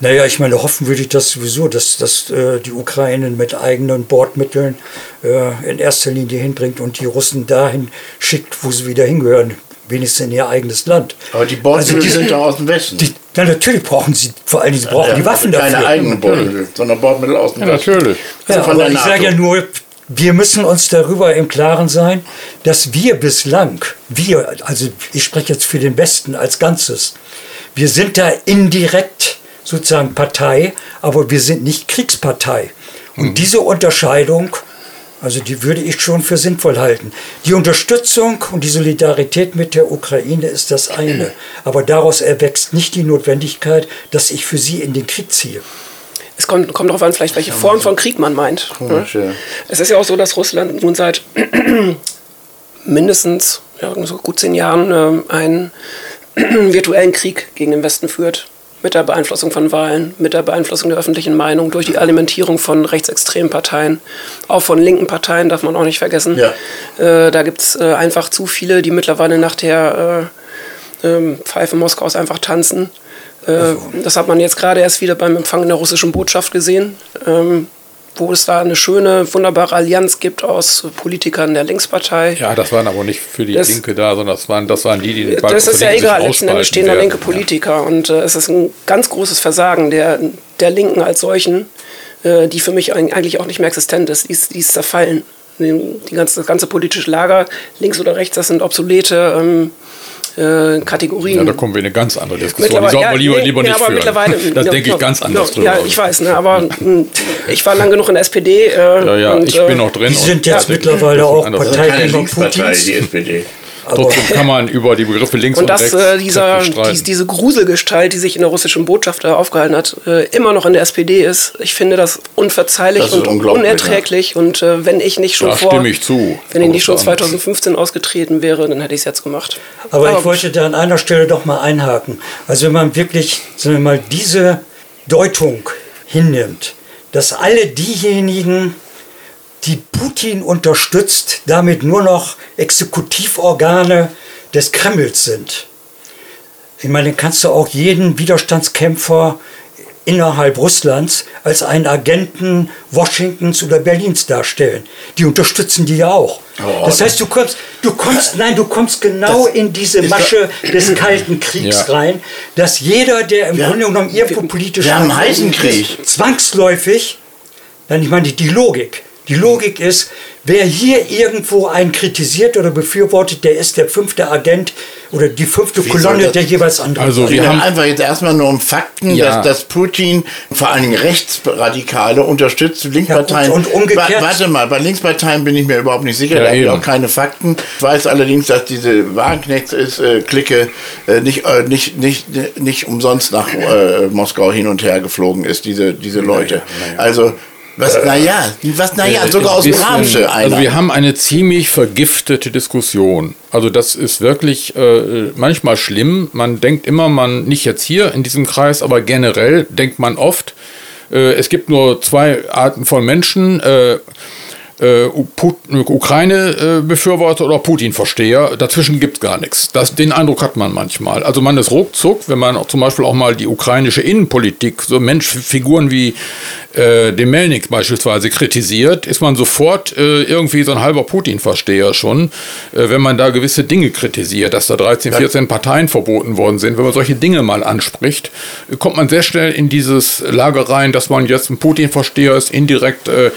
Naja, ich meine, hoffen würde ich das sowieso, dass, dass äh, die Ukraine mit eigenen Bordmitteln äh, in erster Linie hinbringt und die Russen dahin schickt, wo sie wieder hingehören, wenigstens in ihr eigenes Land.
Aber die Bordmittel
Also die-
sind doch aus dem Westen.
Die, na, natürlich brauchen sie, vor allem sie brauchen
Ja,
die Waffen
Keine
dafür.
eigenen Bordmittel, sondern Bordmittel aus dem
Ja,
Westen.
natürlich.
Ja,
von
aber
der
ich sage ja nur, wir müssen uns darüber im Klaren sein, dass wir bislang, wir, also ich spreche jetzt für den Westen als Ganzes, wir sind da indirekt sozusagen Partei, aber wir sind nicht Kriegspartei. Und diese Unterscheidung, also die würde ich schon für sinnvoll halten. Die Unterstützung und die Solidarität mit der Ukraine ist das eine, [CLEARS THROAT] aber daraus erwächst nicht die Notwendigkeit, dass ich für sie in den Krieg ziehe.
Es kommt, kommt darauf an, vielleicht welche Form von Krieg man meint.
Komisch,
ne?
ja.
Es ist ja auch so, dass Russland nun seit [CLEARS THROAT] mindestens ja, so gut zehn Jahren ähm, einen [CLEARS THROAT] virtuellen Krieg gegen den Westen führt. Mit der Beeinflussung von Wahlen, mit der Beeinflussung der öffentlichen Meinung, durch die Alimentierung von rechtsextremen Parteien, auch von linken Parteien, darf man auch nicht vergessen.
Ja.
Äh, da gibt es äh, einfach zu viele, die mittlerweile nach der äh, ähm, Pfeife Moskaus einfach tanzen. Äh, Das hat man jetzt gerade erst wieder beim Empfang der russischen Botschaft gesehen, ähm, wo es da eine schöne, wunderbare Allianz gibt aus Politikern der Linkspartei.
Ja, das waren aber nicht für die
Das-
Linke da, sondern das waren, das waren die, die den Balken
Das ist ja egal, letzten Endes stehen da linke Politiker und äh, es ist ein ganz großes Versagen der, der Linken als solchen, äh, die für mich eig- eigentlich auch nicht mehr existent ist. Die ist, die ist zerfallen. Die ganze, das ganze politische Lager, links oder rechts, das sind obsolete ähm, äh, Kategorien.
Ja, da kommen wir in eine ganz andere Diskussion. Die sollten wir
ja,
lieber,
nee,
lieber nicht
aber
führen.
mittlerweile- [LAUGHS]
Da
ja,
denke ich
ja,
ganz anders
ja,
drüber.
Ja, ich weiß, ne, aber mh, ich war lang genug in der SPD. Äh,
ja, ja,
und,
ich
äh,
bin noch drin.
Die sind jetzt mittlerweile auch Partei-
Linkspartei,
Putins.
die SPD.
Aber
Trotzdem kann man über die Begriffe links
Und
und,
dass
rechts
äh, dieser,
köstlich streiten.
die, diese Gruselgestalt, die sich in der russischen Botschaft da aufgehalten hat, äh, immer noch in der SPD ist, ich finde das unverzeihlich
Das
und unerträglich. Und äh, wenn ich nicht schon
Da
vor,
stimme ich zu.
wenn ich nicht schon
Aber es war
2015 ausgetreten wäre, dann hätte ich es jetzt gemacht.
Aber ich wollte da an einer Stelle doch mal einhaken. Also wenn man wirklich, sagen wir mal, diese Deutung hinnimmt, dass alle diejenigen, die Putin unterstützt, damit nur noch Exekutivorgane des Kremls sind. Ich meine, dann kannst du auch jeden Widerstandskämpfer innerhalb Russlands als einen Agenten Washingtons oder Berlins darstellen. Die unterstützen die ja auch.
Oh,
das heißt, du kommst, du kommst, nein, du kommst genau in diese Masche des Kalten Kriegs
Ja.
rein, dass jeder, der im
Wir-
Grunde genommen ihr politisch
wir haben Krieg.
zwangsläufig, dann ich meine die Logik. Die Logik ist, wer hier irgendwo einen kritisiert oder befürwortet, der ist der fünfte Agent oder die fünfte
Wie
Kolonne der jeweils anderen.
Also
Wir haben einfach jetzt erstmal nur um Fakten,
Ja.
dass, dass Putin vor allen Dingen Rechtsradikale unterstützt Linksparteien.
Ja, und- und umgekehrt-
Wa- Warte mal, bei Linksparteien bin ich mir überhaupt nicht sicher,
Ja,
da habe ich auch keine Fakten. Ich weiß allerdings, dass diese Wagenknechts ist, äh, Clique äh, nicht, äh, nicht, nicht, nicht umsonst nach äh, Moskau hin und her geflogen ist, diese, diese Leute. Also, was, naja, was, naja, sogar aus dem Ramsche.
Also wir haben eine ziemlich vergiftete Diskussion. Also das ist wirklich äh, manchmal schlimm. Man denkt immer, man nicht jetzt hier in diesem Kreis, aber generell denkt man oft, äh, es gibt nur zwei Arten von Menschen. Äh, äh, Ukraine-Befürworter oder Putin-Versteher. Dazwischen gibt es gar nichts. Das, den Eindruck hat man manchmal. Also man ist ruckzuck, wenn man auch zum Beispiel auch mal die ukrainische Innenpolitik, so Menschfiguren wie äh, den Melnik beispielsweise kritisiert, ist man sofort äh, irgendwie so ein halber Putin-Versteher schon, äh, wenn man da gewisse Dinge kritisiert, dass da 13, 14 Parteien verboten worden sind. Wenn man solche Dinge mal anspricht, kommt man sehr schnell in dieses Lager rein, dass man jetzt ein Putin-Versteher ist, indirekt äh,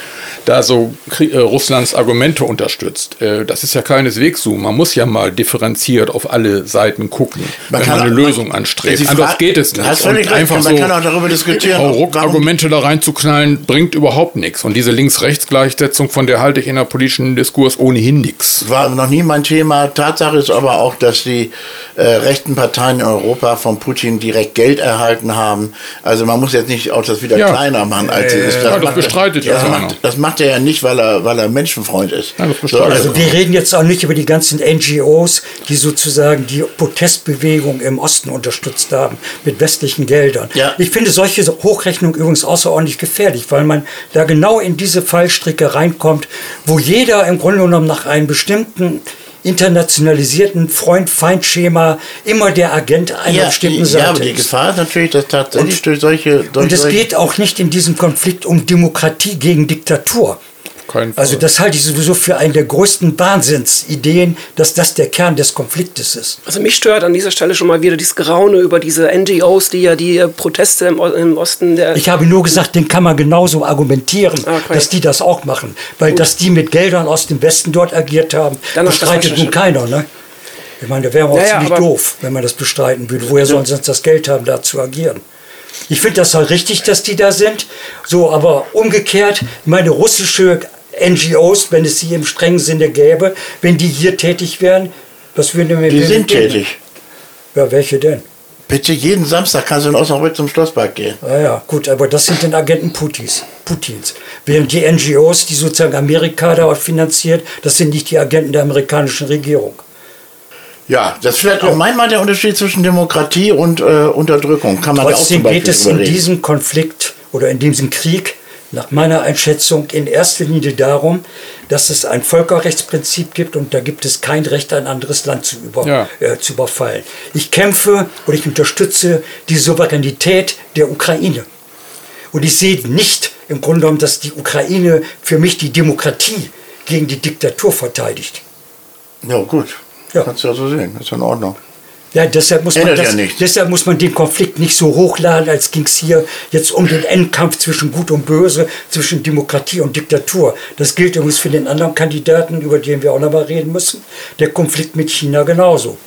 da so äh, Russlands Argumente unterstützt. Äh, das ist ja keineswegs so. Man muss ja mal differenziert auf alle Seiten gucken, man wenn man eine Lösung anstrebt. Anders geht es nicht.
Hast völlig recht. Man so kann auch darüber diskutieren.
Argumente da reinzuknallen, bringt überhaupt nichts. Und diese Links-Rechts-Gleichsetzung, von der halte ich in der politischen Diskurs ohnehin nichts.
War noch nie mein Thema. Tatsache ist aber auch, dass die äh, rechten Parteien in Europa von Putin direkt Geld erhalten haben. Also man muss jetzt nicht auch das wieder ja. kleiner machen, als es ist.
Das, ja, das bestreitet
ja. Das macht, das macht er ja nicht, weil er, weil er Menschenfreund ist. Ja,
so, also wir reden jetzt auch nicht über die ganzen NGOs, die sozusagen die Protestbewegung im Osten unterstützt haben mit westlichen Geldern. Ja. Ich finde solche Hochrechnung übrigens außerordentlich gefährlich, weil man da genau in diese Fallstricke reinkommt, wo jeder im Grunde genommen nach einem bestimmten internationalisierten Freund-Feind-Schema immer der Agent einer ja, bestimmten Seite Ja, aber
die Gefahr ist natürlich, dass tatsächlich und, durch solche... Durch
und es geht auch nicht in diesem Konflikt um Demokratie gegen Diktatur Fall. Also das halte ich sowieso für einen der größten Wahnsinnsideen, dass das der Kern des Konfliktes ist.
Also mich stört an dieser Stelle schon mal wieder dieses Geraune über diese NGOs, die ja die Proteste im, im Osten der...
Ich habe nur gesagt, den kann man genauso argumentieren, ah, okay. dass die das auch machen. Weil Gut. dass die mit Geldern aus dem Westen dort agiert haben, Dann bestreitet nun keiner. Ne? Ich meine, da wäre man auch ja, ziemlich doof, wenn man das bestreiten würde. Woher sollen sie sonst das Geld haben, da zu agieren? Ich finde das halt richtig, dass die da sind. So, aber umgekehrt, meine russische NGOs, wenn es sie im strengen Sinne gäbe, wenn die hier tätig wären, was würden wir
Die sind tätig.
Ja, welche denn?
Bitte, jeden Samstag kannst du in Osnabrück zum Schlosspark gehen.
Ja, ja, gut, aber das sind den Agenten Putins. Putins. Während die NGOs, die sozusagen Amerika da finanziert, das sind nicht die Agenten der amerikanischen Regierung.
Ja, das ist vielleicht auch manchmal der Unterschied zwischen Demokratie und äh, Unterdrückung. Kann man
Trotzdem ja auch geht es in diesem Konflikt oder in diesem Krieg nach meiner Einschätzung in erster Linie darum, dass es ein Völkerrechtsprinzip gibt und da gibt es kein Recht, ein anderes Land zu, über, ja. äh, zu überfallen. Ich kämpfe und ich unterstütze die Souveränität der Ukraine. Und ich sehe nicht im Grunde genommen, dass die Ukraine für mich die Demokratie gegen die Diktatur verteidigt.
Ja, gut. Ja. Kannst du ja so sehen. Ist in Ordnung.
Ja, deshalb muss, man das, ja deshalb muss man den Konflikt nicht so hochladen, als ging es hier jetzt um den Endkampf zwischen Gut und Böse, zwischen Demokratie und Diktatur. Das gilt übrigens für den anderen Kandidaten, über den wir auch noch mal reden müssen. Der Konflikt mit China genauso.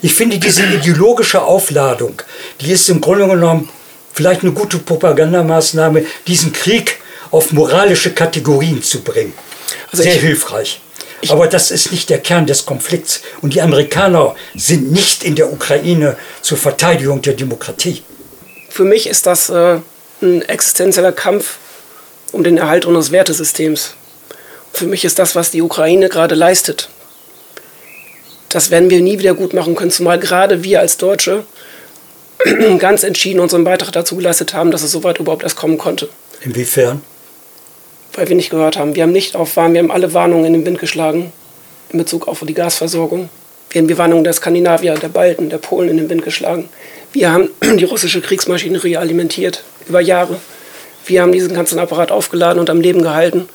Ich finde diese ideologische Aufladung, die ist im Grunde genommen vielleicht eine gute Propagandamaßnahme, diesen Krieg auf moralische Kategorien zu bringen. Also Sehr hilfreich. Aber das ist nicht der Kern des Konflikts. Und die Amerikaner sind nicht in der Ukraine zur Verteidigung der Demokratie.
Für mich ist das äh, ein existenzieller Kampf um den Erhalt unseres Wertesystems. Für mich ist das, was die Ukraine gerade leistet. Das werden wir nie wieder gut machen können, zumal gerade wir als Deutsche [CLEARS THROAT] ganz entschieden unseren Beitrag dazu geleistet haben, dass es so weit überhaupt erst kommen konnte.
Inwiefern?
Weil wir nicht gehört haben. Wir haben nicht aufwarnen, wir haben alle Warnungen in den Wind geschlagen in Bezug auf die Gasversorgung. Wir haben die Warnungen der Skandinavier, der Balten, der Polen in den Wind geschlagen. Wir haben [CLEARS THROAT] die russische Kriegsmaschinerie alimentiert über Jahre. Wir haben diesen ganzen Apparat aufgeladen und am Leben gehalten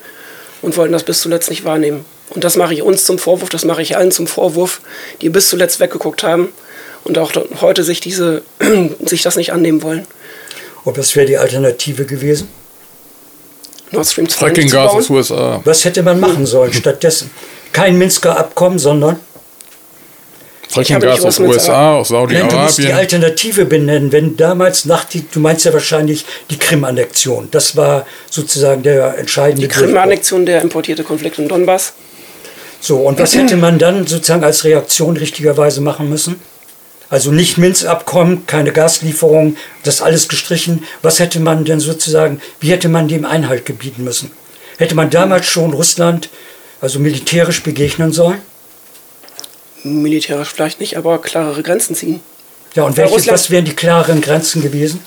und wollten das bis zuletzt nicht wahrnehmen. Und das mache ich uns zum Vorwurf, das mache ich allen zum Vorwurf, die bis zuletzt weggeguckt haben und auch heute sich, diese, [CLEARS THROAT] sich das nicht annehmen wollen.
Und was wäre die Alternative gewesen?
Nord Stream
2 Fracking-Gas aus USA.
Was hätte man machen sollen stattdessen? Kein Minsker Abkommen, sondern
Fracking-Gas aus USA, aus Saudi-Arabien. Du musst
die Alternative benennen, wenn damals nach die, du meinst ja wahrscheinlich die Krim-Annexion. Das war sozusagen der entscheidende
Die Krim-Annexion, der importierte Konflikt im Donbass.
So, und was hätte man dann sozusagen als Reaktion richtigerweise machen müssen? Also nicht Minz-Abkommen, keine Gaslieferung, das alles gestrichen. Was hätte man denn sozusagen, wie hätte man dem Einhalt gebieten müssen? Hätte man damals schon Russland also militärisch begegnen sollen?
Militärisch vielleicht nicht, aber klarere Grenzen ziehen.
Ja, und welche, was wären die klareren Grenzen gewesen?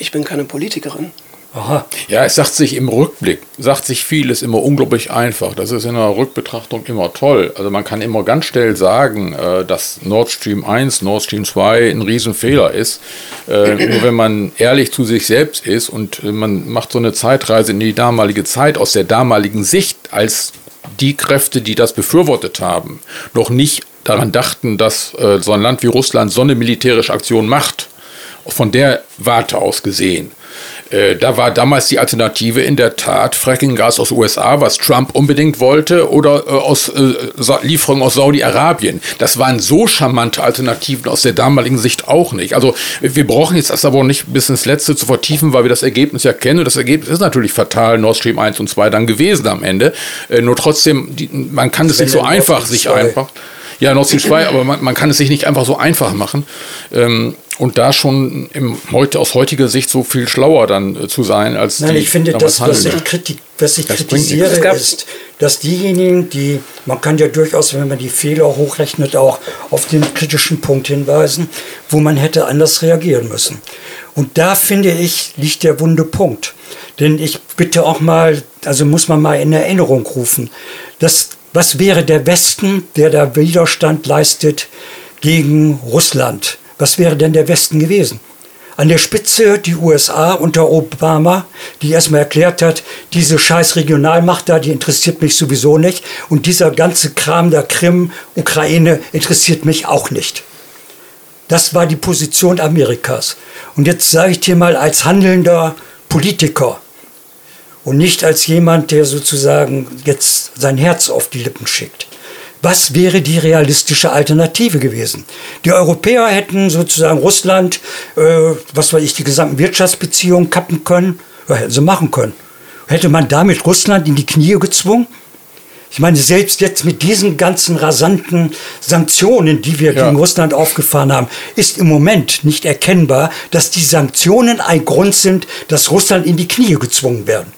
Ich bin keine Politikerin.
Aha. Ja, es sagt sich im Rückblick, sagt sich vieles immer unglaublich einfach. Das ist in der Rückbetrachtung immer toll. Also man kann immer ganz schnell sagen, äh, dass Nord Stream 1, Nord Stream 2 ein Riesenfehler ist. Äh, nur wenn man ehrlich zu sich selbst ist und man macht so eine Zeitreise in die damalige Zeit aus der damaligen Sicht, als die Kräfte, die das befürwortet haben, noch nicht daran dachten, dass äh, so ein Land wie Russland so eine militärische Aktion macht, von der Warte aus gesehen äh, da war damals die Alternative in der Tat Frackinggas aus USA, was Trump unbedingt wollte, oder äh, aus äh, Lieferungen aus Saudi-Arabien. Das waren so charmante Alternativen aus der damaligen Sicht auch nicht. Also wir brauchen jetzt das aber nicht bis ins Letzte zu vertiefen, weil wir das Ergebnis ja kennen. Und das Ergebnis ist natürlich fatal, Nord Stream 1 und 2 dann gewesen am Ende. Äh, nur trotzdem, die, man kann es nicht so einfach sich einfach. Ja, Nord Stream 2, aber man, man, kann es sich nicht einfach so einfach machen. Ähm, und da schon im, heute, aus heutiger Sicht so viel schlauer dann äh, zu sein als
Nein, die, ich finde, das, was ich, kritik, was ich kritisiere, ist, dass diejenigen, die, man kann ja durchaus, wenn man die Fehler hochrechnet, auch auf den kritischen Punkt hinweisen, wo man hätte anders reagieren müssen. Und da finde ich, liegt der wunde Punkt. Denn ich bitte auch mal, also muss man mal in Erinnerung rufen, dass, was wäre der Westen, der da Widerstand leistet gegen Russland? Was wäre denn der Westen gewesen? An der Spitze die USA unter Obama, die erstmal erklärt hat, diese scheiß Regionalmacht da, die interessiert mich sowieso nicht. Und dieser ganze Kram der Krim, Ukraine interessiert mich auch nicht. Das war die Position Amerikas. Und jetzt sage ich dir mal als handelnder Politiker und nicht als jemand, der sozusagen jetzt sein Herz auf die Lippen schickt. Was wäre die realistische Alternative gewesen? Die Europäer hätten sozusagen Russland, äh, was weiß ich, die gesamten Wirtschaftsbeziehungen kappen können, ja, hätten sie machen können. Hätte man damit Russland in die Knie gezwungen? Ich meine, selbst jetzt mit diesen ganzen rasanten Sanktionen, die wir ja. gegen Russland aufgefahren haben, ist im Moment nicht erkennbar, dass die Sanktionen ein Grund sind, dass Russland in die Knie gezwungen werden.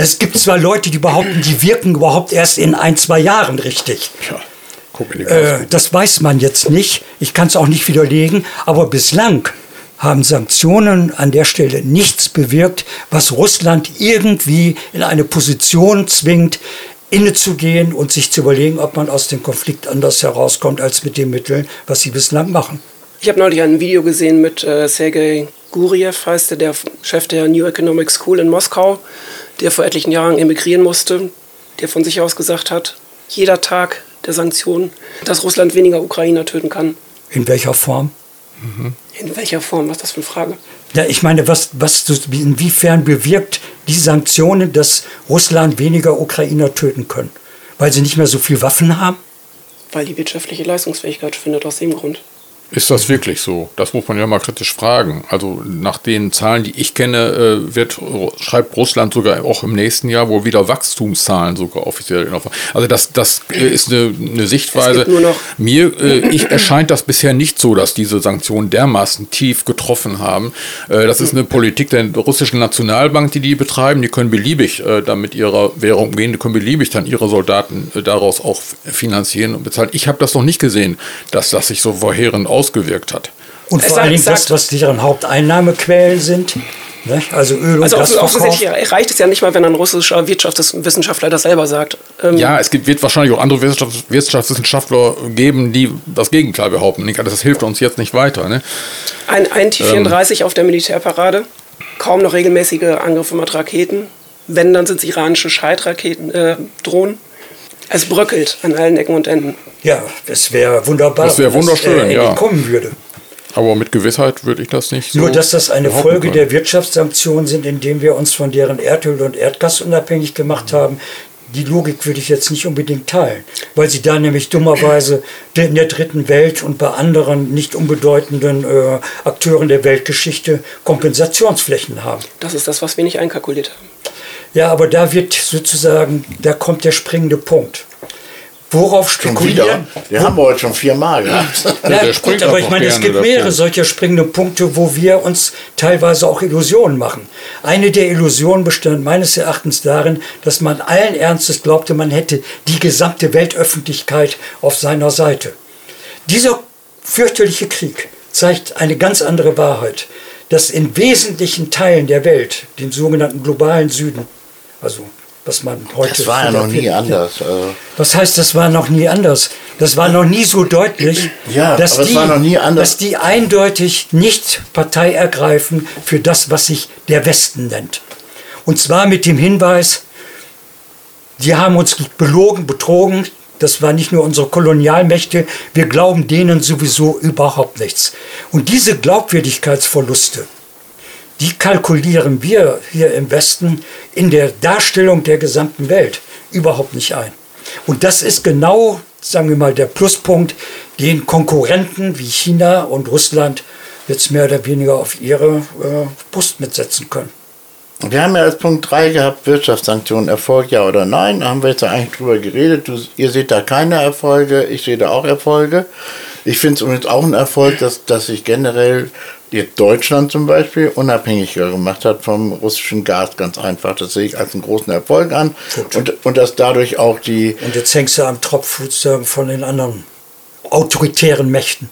Es gibt zwar Leute, die behaupten, die wirken überhaupt erst in ein, zwei Jahren richtig. Ja. Äh, das weiß man jetzt nicht. Ich kann es auch nicht widerlegen. Aber bislang haben Sanktionen an der Stelle nichts bewirkt, was Russland irgendwie in eine Position zwingt, innezugehen und sich zu überlegen, ob man aus dem Konflikt anders herauskommt als mit den Mitteln, was sie bislang machen.
Ich habe neulich ein Video gesehen mit äh, Sergei Guriev, heißt der, der Chef der New Economic School in Moskau der vor etlichen Jahren emigrieren musste, der von sich aus gesagt hat, jeder Tag der Sanktionen, dass Russland weniger Ukrainer töten kann.
In welcher Form?
Mhm. In welcher Form? Was ist das für eine Frage?
Ja, ich meine, was, was, inwiefern bewirkt die Sanktionen, dass Russland weniger Ukrainer töten können? Weil sie nicht mehr so viel Waffen haben?
Weil die wirtschaftliche Leistungsfähigkeit findet aus dem Grund.
Ist das wirklich so? Das muss man ja mal kritisch fragen. Also nach den Zahlen, die ich kenne, äh, wird, schreibt Russland sogar auch im nächsten Jahr wohl wieder Wachstumszahlen sogar offiziell. Also das, das äh, ist eine, eine Sichtweise. Mir äh, ich erscheint das bisher nicht so, dass diese Sanktionen dermaßen tief getroffen haben. Das ist eine Politik der russischen Nationalbank, die die betreiben. Die können beliebig dann mit ihrer Währung umgehen, die können beliebig dann ihre Soldaten daraus auch finanzieren und bezahlen. Ich habe das noch nicht gesehen, dass das sich so verheerend ausgewirkt hat.
Und vor allen Dingen das, was deren Haupteinnahmequellen sind. Ne? Also Öl und also
Gasverkauf. offensichtlich reicht es ja nicht mal, wenn ein russischer Wirtschaftswissenschaftler das selber sagt.
Ähm ja, es gibt, wird wahrscheinlich auch andere Wirtschaftswissenschaftler geben, die das Gegenteil behaupten. Das hilft uns jetzt nicht weiter. Ne?
Ein, ein T-34 ähm. auf der Militärparade, kaum noch regelmäßige Angriffe mit Raketen. Wenn, dann sind es iranische Scheitraketen, äh, Drohnen. Es bröckelt an allen Ecken und Enden.
Ja, es wäre wunderbar,
das wäre wunderschön,
wenn
das, äh, ja.
kommen würde.
Aber mit Gewissheit würde ich das nicht
so. Nur, dass das eine Folge können. der Wirtschaftssanktionen sind, indem wir uns von deren Erdöl und Erdgas unabhängig gemacht haben. Die Logik würde ich jetzt nicht unbedingt teilen, weil sie da nämlich dummerweise in der dritten Welt und bei anderen nicht unbedeutenden äh, Akteuren der Weltgeschichte Kompensationsflächen haben.
Das ist das, was wir nicht einkalkuliert haben.
Ja, aber da wird sozusagen, da kommt der springende Punkt. Worauf spekulieren?
Den haben wir heute schon viermal gehabt.
Ja, ja gut, aber ich meine, es gibt mehrere solcher springende Punkte, wo wir uns teilweise auch Illusionen machen. Eine der Illusionen bestand meines Erachtens darin, dass man allen Ernstes glaubte, man hätte die gesamte Weltöffentlichkeit auf seiner Seite. Dieser fürchterliche Krieg zeigt eine ganz andere Wahrheit. dass in wesentlichen Teilen der Welt, dem sogenannten globalen Süden, also was man heute.
Das war ja noch nie anders. Also
Was heißt, das war noch nie anders? Das war noch nie so deutlich,
Ja,
dass, die,
war noch nie anders.
dass die eindeutig nicht Partei ergreifen für das, was sich der Westen nennt. Und zwar mit dem Hinweis, die haben uns belogen, betrogen. Das waren nicht nur unsere Kolonialmächte. Wir glauben denen sowieso überhaupt nichts. Und diese Glaubwürdigkeitsverluste, die kalkulieren wir hier im Westen in der Darstellung der gesamten Welt überhaupt nicht ein. Und das ist genau, sagen wir mal, der Pluspunkt, den Konkurrenten wie China und Russland jetzt mehr oder weniger auf ihre äh, Brust mitsetzen können.
Wir haben ja als Punkt 3 gehabt, Wirtschaftssanktionen, Erfolg ja oder nein. Da haben wir jetzt eigentlich drüber geredet. Du, ihr seht da keine Erfolge, ich sehe da auch Erfolge. Ich finde es übrigens auch ein Erfolg, dass, dass sich generell jetzt Deutschland zum Beispiel unabhängiger gemacht hat vom russischen Gas, ganz einfach. Das sehe ich als einen großen Erfolg an.
Gut.
Und, und dass dadurch auch die,
Und jetzt hängst du am Tropf sozusagen von den anderen autoritären Mächten.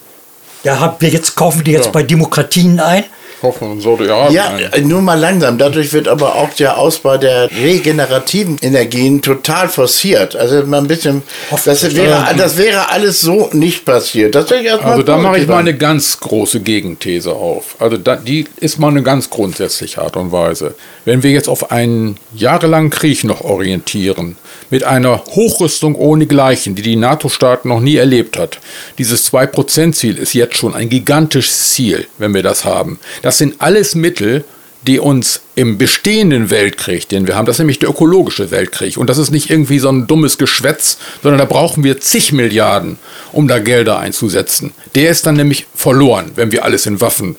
Da haben wir jetzt, kaufen die jetzt
Ja.
bei Demokratien ein.
Hoffen und Saudi-Arabien.
Ja,
ein.
nur mal langsam. Dadurch wird aber auch der Ausbau der regenerativen Energien total forciert. Also mal ein bisschen, das
Hoffentlich.
wäre, das wäre alles so nicht passiert. Das ich erstmal
Also da mache ich mal eine ganz große Gegenthese auf. Also da, die ist mal eine ganz grundsätzliche Art und Weise. Wenn wir jetzt auf einen jahrelangen Krieg noch orientieren, mit einer Hochrüstung ohnegleichen, die die NATO-Staaten noch nie erlebt hat, dieses 2%-Ziel ist jetzt schon ein gigantisches Ziel, wenn wir das haben. Das sind alles Mittel, die uns im bestehenden Weltkrieg, den wir haben, das ist nämlich der ökologische Weltkrieg. Und das ist nicht irgendwie so ein dummes Geschwätz, sondern da brauchen wir zig Milliarden, um da Gelder einzusetzen. Der ist dann nämlich verloren, wenn wir alles in Waffen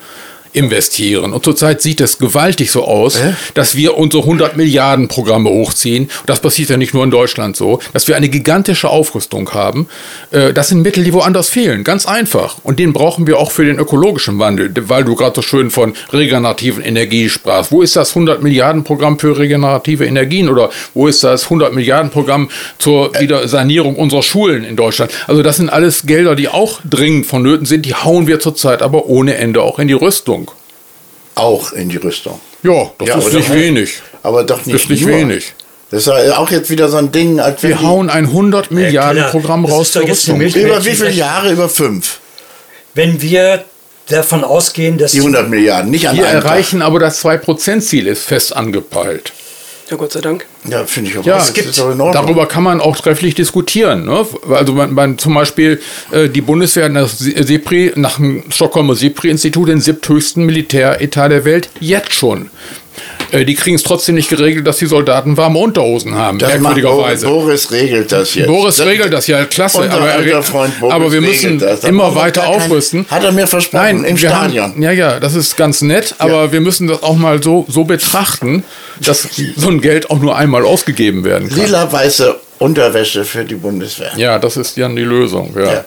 investieren. Und zurzeit sieht es gewaltig so aus, dass wir unsere 100 Milliarden Programme hochziehen. Und das passiert ja nicht nur in Deutschland so, dass wir eine gigantische Aufrüstung haben. Äh, Das sind Mittel, die woanders fehlen. Ganz einfach. Und den brauchen wir auch für den ökologischen Wandel, weil du gerade so schön von regenerativen Energie sprachst. Wo ist das 100 Milliarden Programm für regenerative Energien oder wo ist das 100 Milliarden Programm zur Wiedersanierung unserer Schulen in Deutschland? Also das sind alles Gelder, die auch dringend vonnöten sind. Die hauen wir zurzeit aber ohne Ende auch in die Rüstung.
Auch in die Rüstung.
Ja, das
Ja,
ist nicht
doch-
wenig.
Aber doch nicht,
Ist nicht
nur.
wenig.
Das ist auch jetzt wieder so ein Ding, als
Wir hauen ein 100 Milliarden
Keller,
Programm
das
raus zur Rüstung.
Über wie viele. Jahre? Über fünf.
Wenn wir davon ausgehen, dass
Die 100 Milliarden, nicht an
Wir
einem
erreichen aber das 2%-Ziel ist fest angepeilt.
Ja, Gott sei Dank.
Ja, finde ich aber
Ja,
auch.
es
gibt-.
Darüber kann man auch trefflich diskutieren. Ne? Also man, man zum Beispiel äh, die Bundeswehr nach Se- SEPRI, nach dem Stockholmer SEPRI-Institut den siebthöchsten Militäretat der Welt jetzt schon. Äh, die kriegen es trotzdem nicht geregelt, dass die Soldaten warme Unterhosen haben,
Das
merkwürdigerweise.
Boris, regelt das jetzt.
Boris
das,
regelt das ja, klasse. Aber,
Boris
aber wir müssen
das. Da
immer weiter
kein-
aufrüsten.
Hat er mir versprochen, im
wir
Stadion.
Haben, ja, ja, das ist ganz nett, aber wir müssen das auch mal so, so betrachten, dass so ein Geld auch nur einmal ausgegeben werden kann.
Lila-weiße Unterwäsche für die Bundeswehr.
Ja, das ist dann die Lösung. Ja.
Ja.